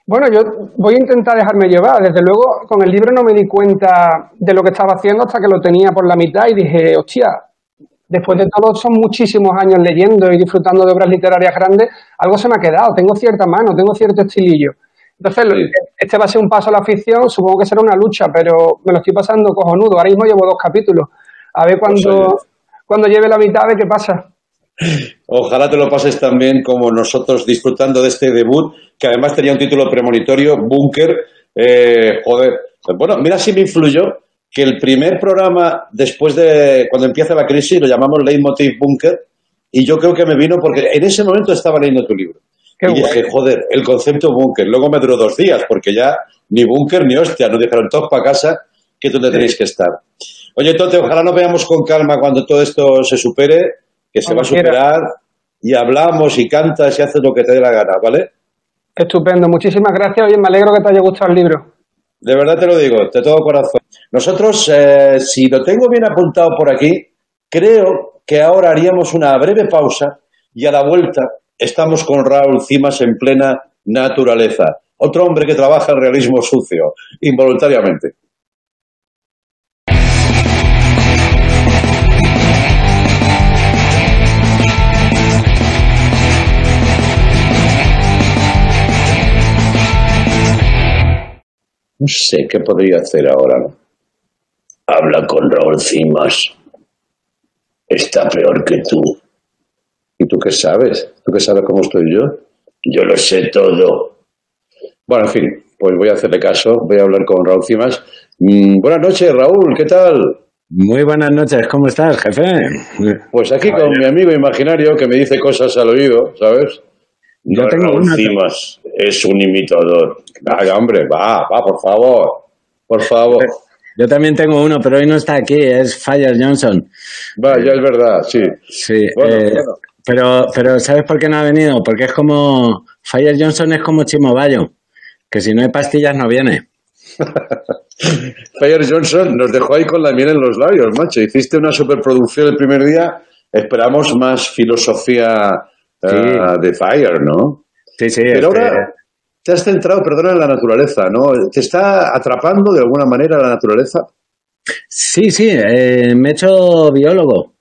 bueno, yo voy a intentar dejarme llevar. Desde luego, con el libro no me di cuenta de lo que estaba haciendo hasta que lo tenía por la mitad y dije, hostia, después de todo son muchísimos años leyendo y disfrutando de obras literarias grandes, algo se me ha quedado, tengo cierta mano, tengo cierto estilillo. Entonces, este va a ser un paso a la ficción, supongo que será una lucha, pero me lo estoy pasando cojonudo. Ahora mismo llevo dos capítulos. A ver cuando, cuando lleve la mitad, a ver qué pasa. Ojalá te lo pases también como nosotros disfrutando de este debut, que además tenía un título premonitorio, Búnker. Eh, joder, bueno, mira si me influyó que el primer programa después de cuando empieza la crisis lo llamamos Leitmotiv Búnker y yo creo que me vino porque en ese momento estaba leyendo tu libro. Qué y dije, joder, el concepto búnker. Luego me duró dos días porque ya ni búnker ni hostia, nos dijeron todos para casa que tú te tenéis que estar. Oye, Tote, ojalá nos veamos con calma cuando todo esto se supere, que se va a quiera. superar y hablamos y cantas y haces lo que te dé la gana, ¿vale? Estupendo, muchísimas gracias. Oye, me alegro que te haya gustado el libro. De verdad te lo digo, de todo corazón. Nosotros, eh, si lo tengo bien apuntado por aquí, creo que ahora haríamos una breve pausa y a la vuelta estamos con Raúl Cimas en plena naturaleza. Otro hombre que trabaja el realismo sucio, involuntariamente. No sé qué podría hacer ahora. Habla con Raúl Cimas. Está peor que tú. ¿Y tú qué sabes? ¿Tú qué sabes cómo estoy yo? Yo lo sé todo. Bueno, en fin, pues voy a hacerle caso, voy a hablar con Raúl Cimas. Mm, buenas noches, Raúl, ¿qué tal? Muy buenas noches, ¿cómo estás, jefe? Pues aquí con mi amigo imaginario que me dice cosas al oído, ¿sabes? Yo No, tengo una- Cimas es un imitador. Vaya, hombre, va, va, por favor. Por favor. Yo también tengo uno, pero hoy no está aquí, es Fire Johnson. Vaya, es verdad, sí. Sí, Bueno, eh, bueno. Pero, pero ¿sabes por qué no ha venido? Porque es como. Fire Johnson es como Chimo Bayo, que si no hay pastillas no viene. Fire Johnson nos dejó ahí con la miel en los labios, macho. Hiciste una superproducción el primer día. Esperamos más filosofía eh, de Fire, ¿no? Sí, sí. Pero este- ahora te has centrado, perdona, en la naturaleza, ¿no? ¿Te está atrapando de alguna manera la naturaleza? Sí, sí, eh, me he hecho biólogo.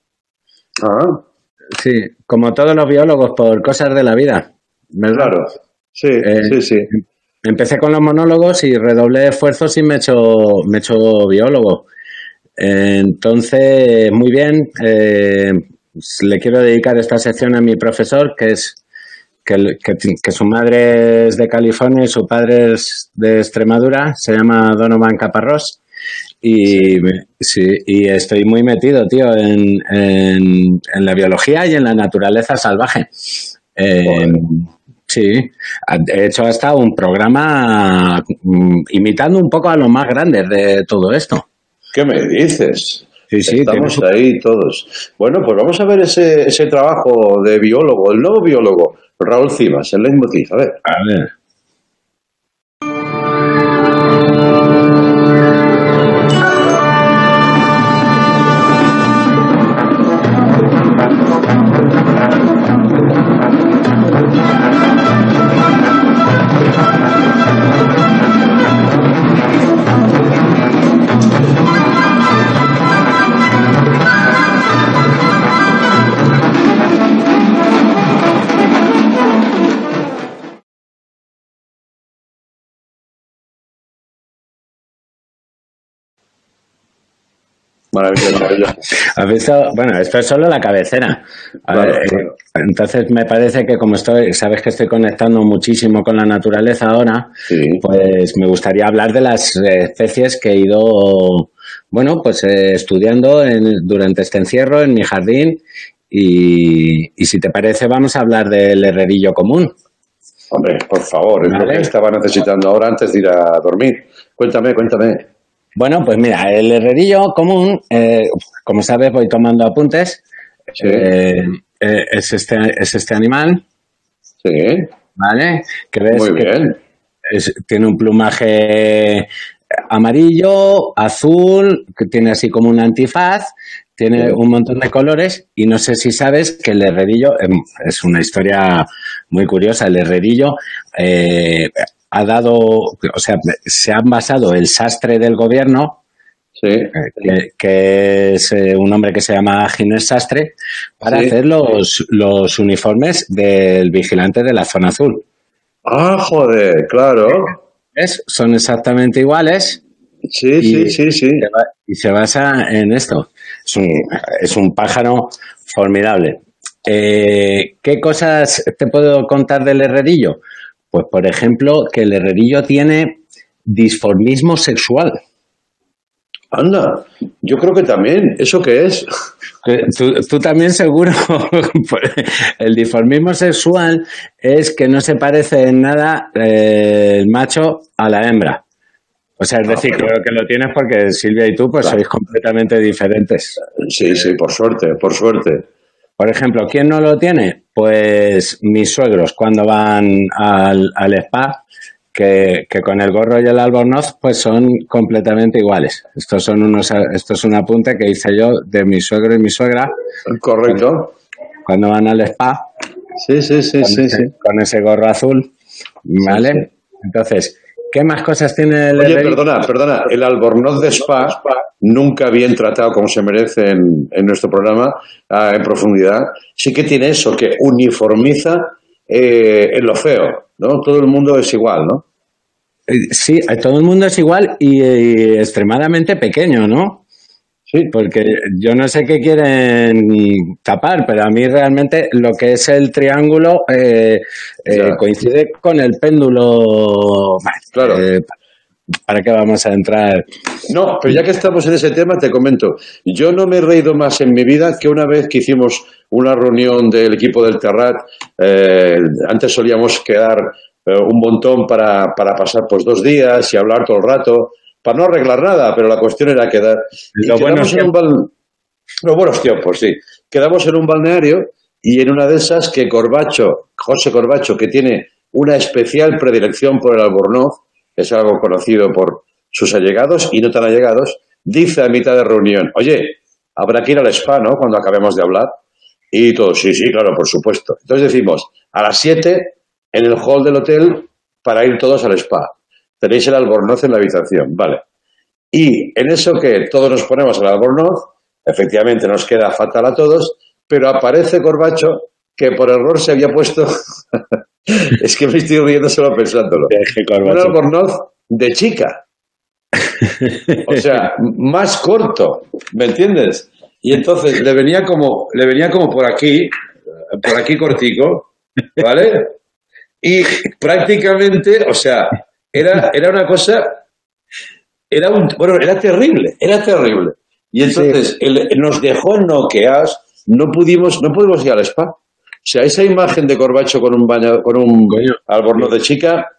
Ah. Sí, como todos los biólogos, por cosas de la vida. ¿verdad? Claro. Sí, Eh, sí, sí. Empecé con los monólogos y redoblé esfuerzos y me he hecho, me he hecho biólogo. Entonces, muy bien. eh, le quiero dedicar esta sección a mi profesor, que es que, el- que- que su madre es de California y su padre es de Extremadura. Se llama Donovan Caparrós. Y, sí, y estoy muy metido, tío, en, en- en la biología y en la naturaleza salvaje. Eh, sí, he hecho hasta un programa mm, imitando un poco a los más grandes de todo esto. ¿Qué me dices? Sí, sí, Estamos ahí todos. Bueno, pues vamos a ver ese, ese trabajo de biólogo, el nuevo biólogo, Raúl Cimas, el leitmotiv. A ver. A ver. Bueno, esto es solo la cabecera. A Claro, ver, claro. Entonces me parece que como estoy, sabes que estoy conectando muchísimo con la naturaleza ahora, pues me gustaría hablar de las especies que he ido, bueno, pues eh, estudiando en- durante este encierro en mi jardín y, y si te parece vamos a hablar del herrerillo común. Hombre, por favor, es lo que estaba necesitando ahora antes de ir a dormir. Cuéntame, cuéntame. Bueno, pues mira, el herrerillo común, eh, como sabes, voy tomando apuntes. Eh, eh, es, este, es este animal. Sí. ¿Vale? Que ves Muy que bien. es- tiene un plumaje amarillo, azul, que tiene así como un antifaz, tiene un montón de colores y no sé si sabes que el herrerillo, em, es una historia muy curiosa, el herrerillo eh, ha dado, o sea, se han basado el sastre del gobierno, eh, que, que es eh, un hombre que se llama Ginés Sastre, para Sí. hacer los, los uniformes del vigilante de la zona azul. Ah, joder, claro. ¿Ves? Son exactamente iguales. Sí, sí, sí, sí. Y se basa en esto. Es un, es un pájaro formidable. Eh, ¿Qué cosas te puedo contar del herrerillo? Pues, por ejemplo, que el herrerillo tiene disformismo sexual. Anda, yo creo que también. ¿Eso qué es? Tú, tú también seguro. el disformismo sexual es que no se parece en nada eh, el macho a la hembra. O sea, es decir, creo que lo tienes porque Silvia y tú pues sois completamente diferentes. Sí, sí, por suerte, por suerte. Por ejemplo, ¿quién no lo tiene? Pues mis suegros cuando van al, al spa, que, que con el gorro y el albornoz pues son completamente iguales. Estos son unos, esto es un apunte que hice yo de mi suegro y mi suegra. Correcto. Cuando van al spa. Sí, sí, sí, con sí, ese, sí. Con ese gorro azul, ¿vale? Entonces, ¿qué más cosas tiene el Oye, perdona, perdona. El albornoz de Spa, nunca bien tratado como se merece en, en nuestro programa, ah, en profundidad, sí que tiene eso, que uniformiza eh, en lo feo, ¿no? Todo el mundo es igual, ¿no? Eh, Sí, eh, todo el mundo es igual y, eh, extremadamente pequeño, ¿no? Sí. Porque yo no sé qué quieren tapar, pero a mí realmente lo que es el triángulo eh, eh, coincide con el péndulo. Claro. Eh, ¿Para qué vamos a entrar? No, pero ya que estamos en ese tema, te comento. Yo no me he reído más en mi vida que una vez que hicimos una reunión del equipo del Terrat. eh, antes solíamos quedar eh, un montón para, para pasar pues dos días y hablar todo el rato, para no arreglar nada, pero la cuestión era quedar. Y Lo quedamos buenos en un bal- Los buenos tiempos, sí. Quedamos en un balneario y en una de esas que Corbacho, José Corbacho, que tiene una especial predilección por el albornoz, es algo conocido por sus allegados y no tan allegados, dice a mitad de reunión, oye, habrá que ir al spa, ¿no? Cuando acabemos de hablar. Y todos, sí, sí, claro, por supuesto. Entonces decimos, a las 7 en el hall del hotel para ir todos al spa. Tenéis el albornoz en la habitación, vale. Y en eso que todos nos ponemos al albornoz, efectivamente nos queda fatal a todos, pero aparece Corbacho que por error se había puesto, es que me estoy riendo solo pensándolo, un albornoz de chica. O sea, más corto, ¿me entiendes? Y entonces le venía como, le venía como por aquí, por aquí cortico, ¿vale? Y prácticamente, o sea, era, era una cosa, era un, bueno, era terrible, era terrible. Y entonces el- nos dejó noqueados, no pudimos, no pudimos ir al spa. Sea, esa imagen de Corbacho con un baño, con un albornoz de chica,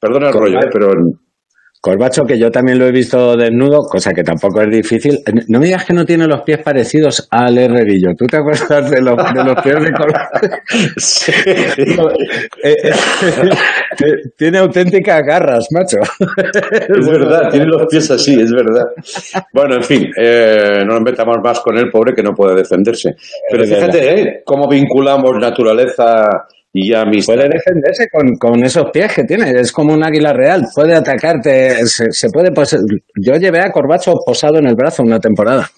perdona el rollo, ¿eh? pero Corbacho, que yo también lo he visto desnudo, cosa que tampoco es difícil. No me digas que no tiene los pies parecidos al herrerillo. ¿Tú te acuerdas de los, de los pies de Corbacho? Eh, eh, tiene auténticas garras, macho. Es verdad, tiene los pies así, es verdad. Bueno, en fin, eh, no nos metamos más con el pobre que no puede defenderse. Pero fíjate, ¿eh? Cómo vinculamos naturaleza y amistad. Puede defenderse con, con esos pies que tiene. Es como un águila real. Puede atacarte. Se, se puede pose- Yo llevé a Corbacho posado en el brazo una temporada.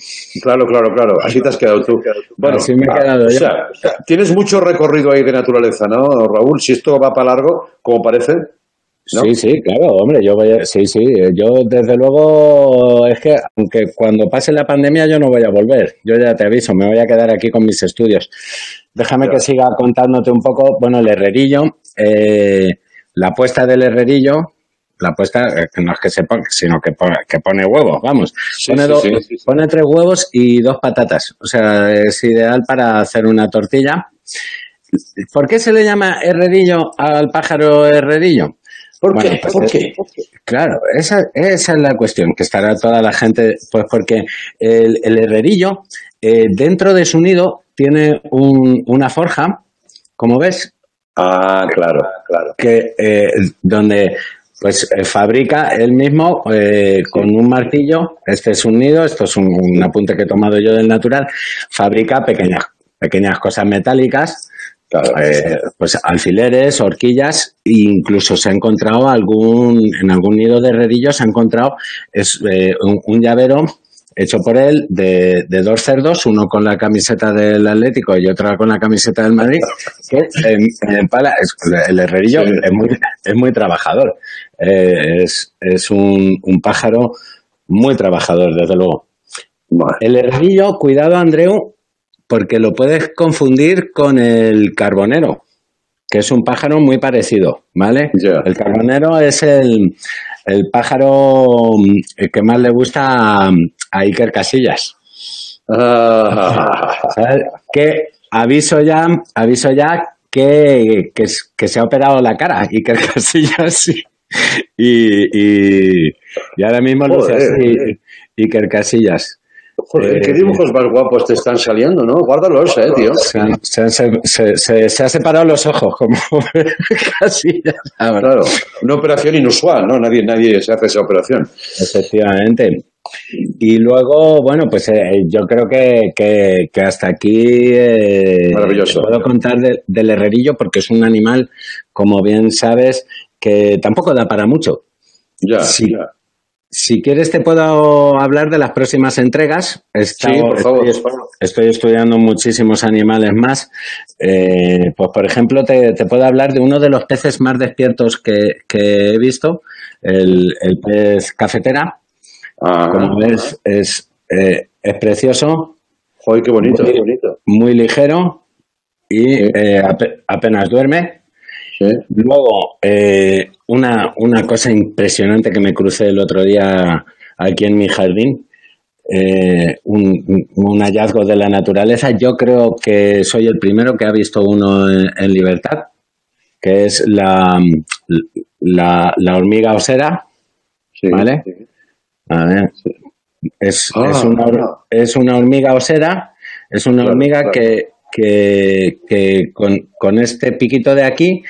Claro, claro, claro. Así te has quedado tú. Bueno, Así me he quedado o yo. sea, tienes mucho recorrido ahí de naturaleza, ¿no, Raúl? Si esto va para largo, como parece. ¿No? Sí, sí, claro, hombre, yo voy a- sí, sí, yo desde luego es que aunque cuando pase la pandemia yo no voy a volver, yo ya te aviso, me voy a quedar aquí con mis estudios. Déjame que siga contándote un poco, bueno, el herrerillo, eh, la apuesta del herrerillo, la apuesta eh, no es que se pone, sino que pone, que pone huevos, vamos, Sí, pone, sí, sí. pone tres huevos y dos patatas, o sea, es ideal para hacer una tortilla. ¿Por qué se le llama herrerillo al pájaro herrerillo? ¿Por qué? pues ¿Por es- qué? Claro, esa, esa es la cuestión, que estará toda la gente, pues porque el, el herrerillo, eh, dentro de su nido, tiene un- una forja, como ves, Ah, claro, claro. que eh, donde pues eh, fabrica él mismo eh, con un martillo, este es un nido, esto es un, un apunte que he tomado yo del natural, fabrica pequeñas, pequeñas cosas metálicas, eh, pues alfileres, horquillas, e incluso se ha encontrado algún, en algún nido de herrerillo se ha encontrado es, eh, un, un llavero hecho por él de, de dos cerdos, uno con la camiseta del Atlético y otro con la camiseta del Madrid, que en, en pala, es- el herrerillo Sí. es, muy, es muy trabajador, Eh, es, es un, un pájaro muy trabajador, desde luego. El herrerillo, cuidado Andreu, porque lo puedes confundir con el carbonero, que es un pájaro muy parecido, ¿vale? El carbonero es el, el pájaro mm, que más le gusta a, a Iker Casillas. ¿Sabes? Que aviso ya, aviso ya que, que, se ha operado la cara, Iker Casillas, sí. Y, y, y ahora mismo luce Joder. así Iker Casillas. Joder, qué Eh, dibujos más guapos te están saliendo, ¿no? Guárdalos, eh, tío. Se, han- se, han se, se- se- se ha separado los ojos, como Casillas. Claro, una operación inusual, ¿no? Nadie, nadie se hace esa operación. Efectivamente. Y luego, bueno, pues eh, yo creo que, que, que hasta aquí eh, Maravilloso. puedo contar de- del herrerillo porque es un animal, como bien sabes, que tampoco da para mucho. Ya, si, ya. Si quieres te puedo hablar de las próximas entregas. Estado- Sí, por favor. Estoy, estoy estudiando muchísimos animales más. Eh, pues, por ejemplo, te, te puedo hablar de uno de los peces más despiertos que, que he visto, el, el pez cafetera. Ah. Como ves, es, eh, es precioso. Joder, qué bonito, muy, qué bonito. muy ligero y eh, ape- apenas duerme. Luego, eh, una, una cosa impresionante que me crucé el otro día aquí en mi jardín, eh, un, hallazgo de la naturaleza. Yo creo que soy el primero que ha visto uno en, en libertad, que es la, la, la hormiga osera. ¿Vale? A ver. Es, es, una, ah. es una hormiga osera, es una Claro, hormiga claro. que, que, que con, con este piquito de aquí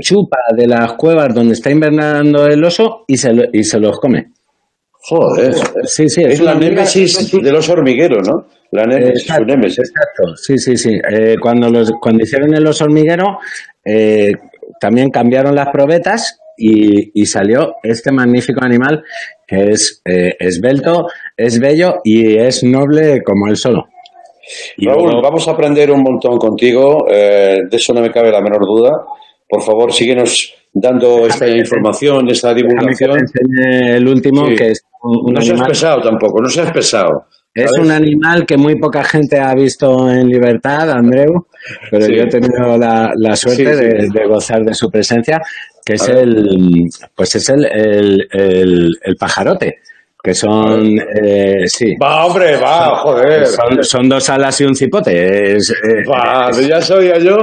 chupa de las cuevas donde está invernando el oso y se, lo- y se los come. Joder. Sí, sí, Es la una hormiga- némesis de los hormigueros, ¿no? La némesis, su Exacto, némesis. exacto. Sí, sí, sí. Eh, cuando, los, cuando hicieron el oso hormiguero, eh, también cambiaron las probetas y, y salió este magnífico animal que es eh, esbelto, es bello y es noble como él solo. Y Raúl, luego- vamos a aprender un montón contigo, eh, de eso no me cabe la menor duda. Por favor, síguenos dando esta información, esta divulgación. el último, Sí. que es un, un no seas animal- pesado tampoco, no seas pesado. Es ¿sabes? un animal que muy poca gente ha visto en libertad, Andreu, pero Sí. yo he tenido la, la suerte Sí. De, de gozar de su presencia, que es el, pues es el, el, el, el pajarote, que son, eh, sí. Va, hombre, va, joder. Son, son dos alas y un cipote. Es, eh, Va, es- ya sabía yo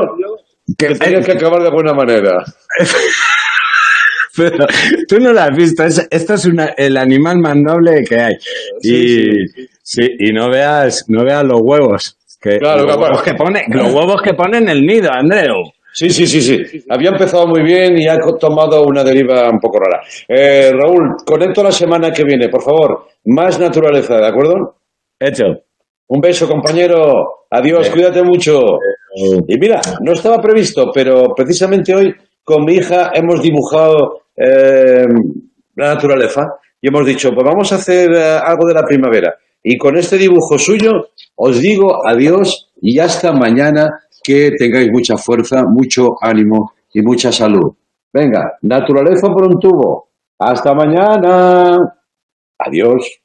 que que acabar de buena manera. Pero tú no lo has visto. es- esto es una- el animal más noble que hay. Y, sí, y no veas, no veas los huevos. Que, Claro, los, huevos que pone, los huevos que pone en el nido, Andreu. Sí, sí, sí, sí. Había empezado muy bien y ha tomado una deriva un poco rara. Eh, Raúl, conecto la semana que viene, por favor. Más naturaleza, ¿de acuerdo? Hecho. Un beso, compañero. Adiós, Eh. cuídate mucho. Y mira, no estaba previsto, pero precisamente hoy con mi hija hemos dibujado eh, la naturaleza y hemos dicho, pues vamos a hacer eh, algo de la primavera. Y con este dibujo suyo os digo adiós y hasta mañana que tengáis mucha fuerza, mucho ánimo y mucha salud. Venga, naturaleza por un tubo. Hasta mañana. Adiós.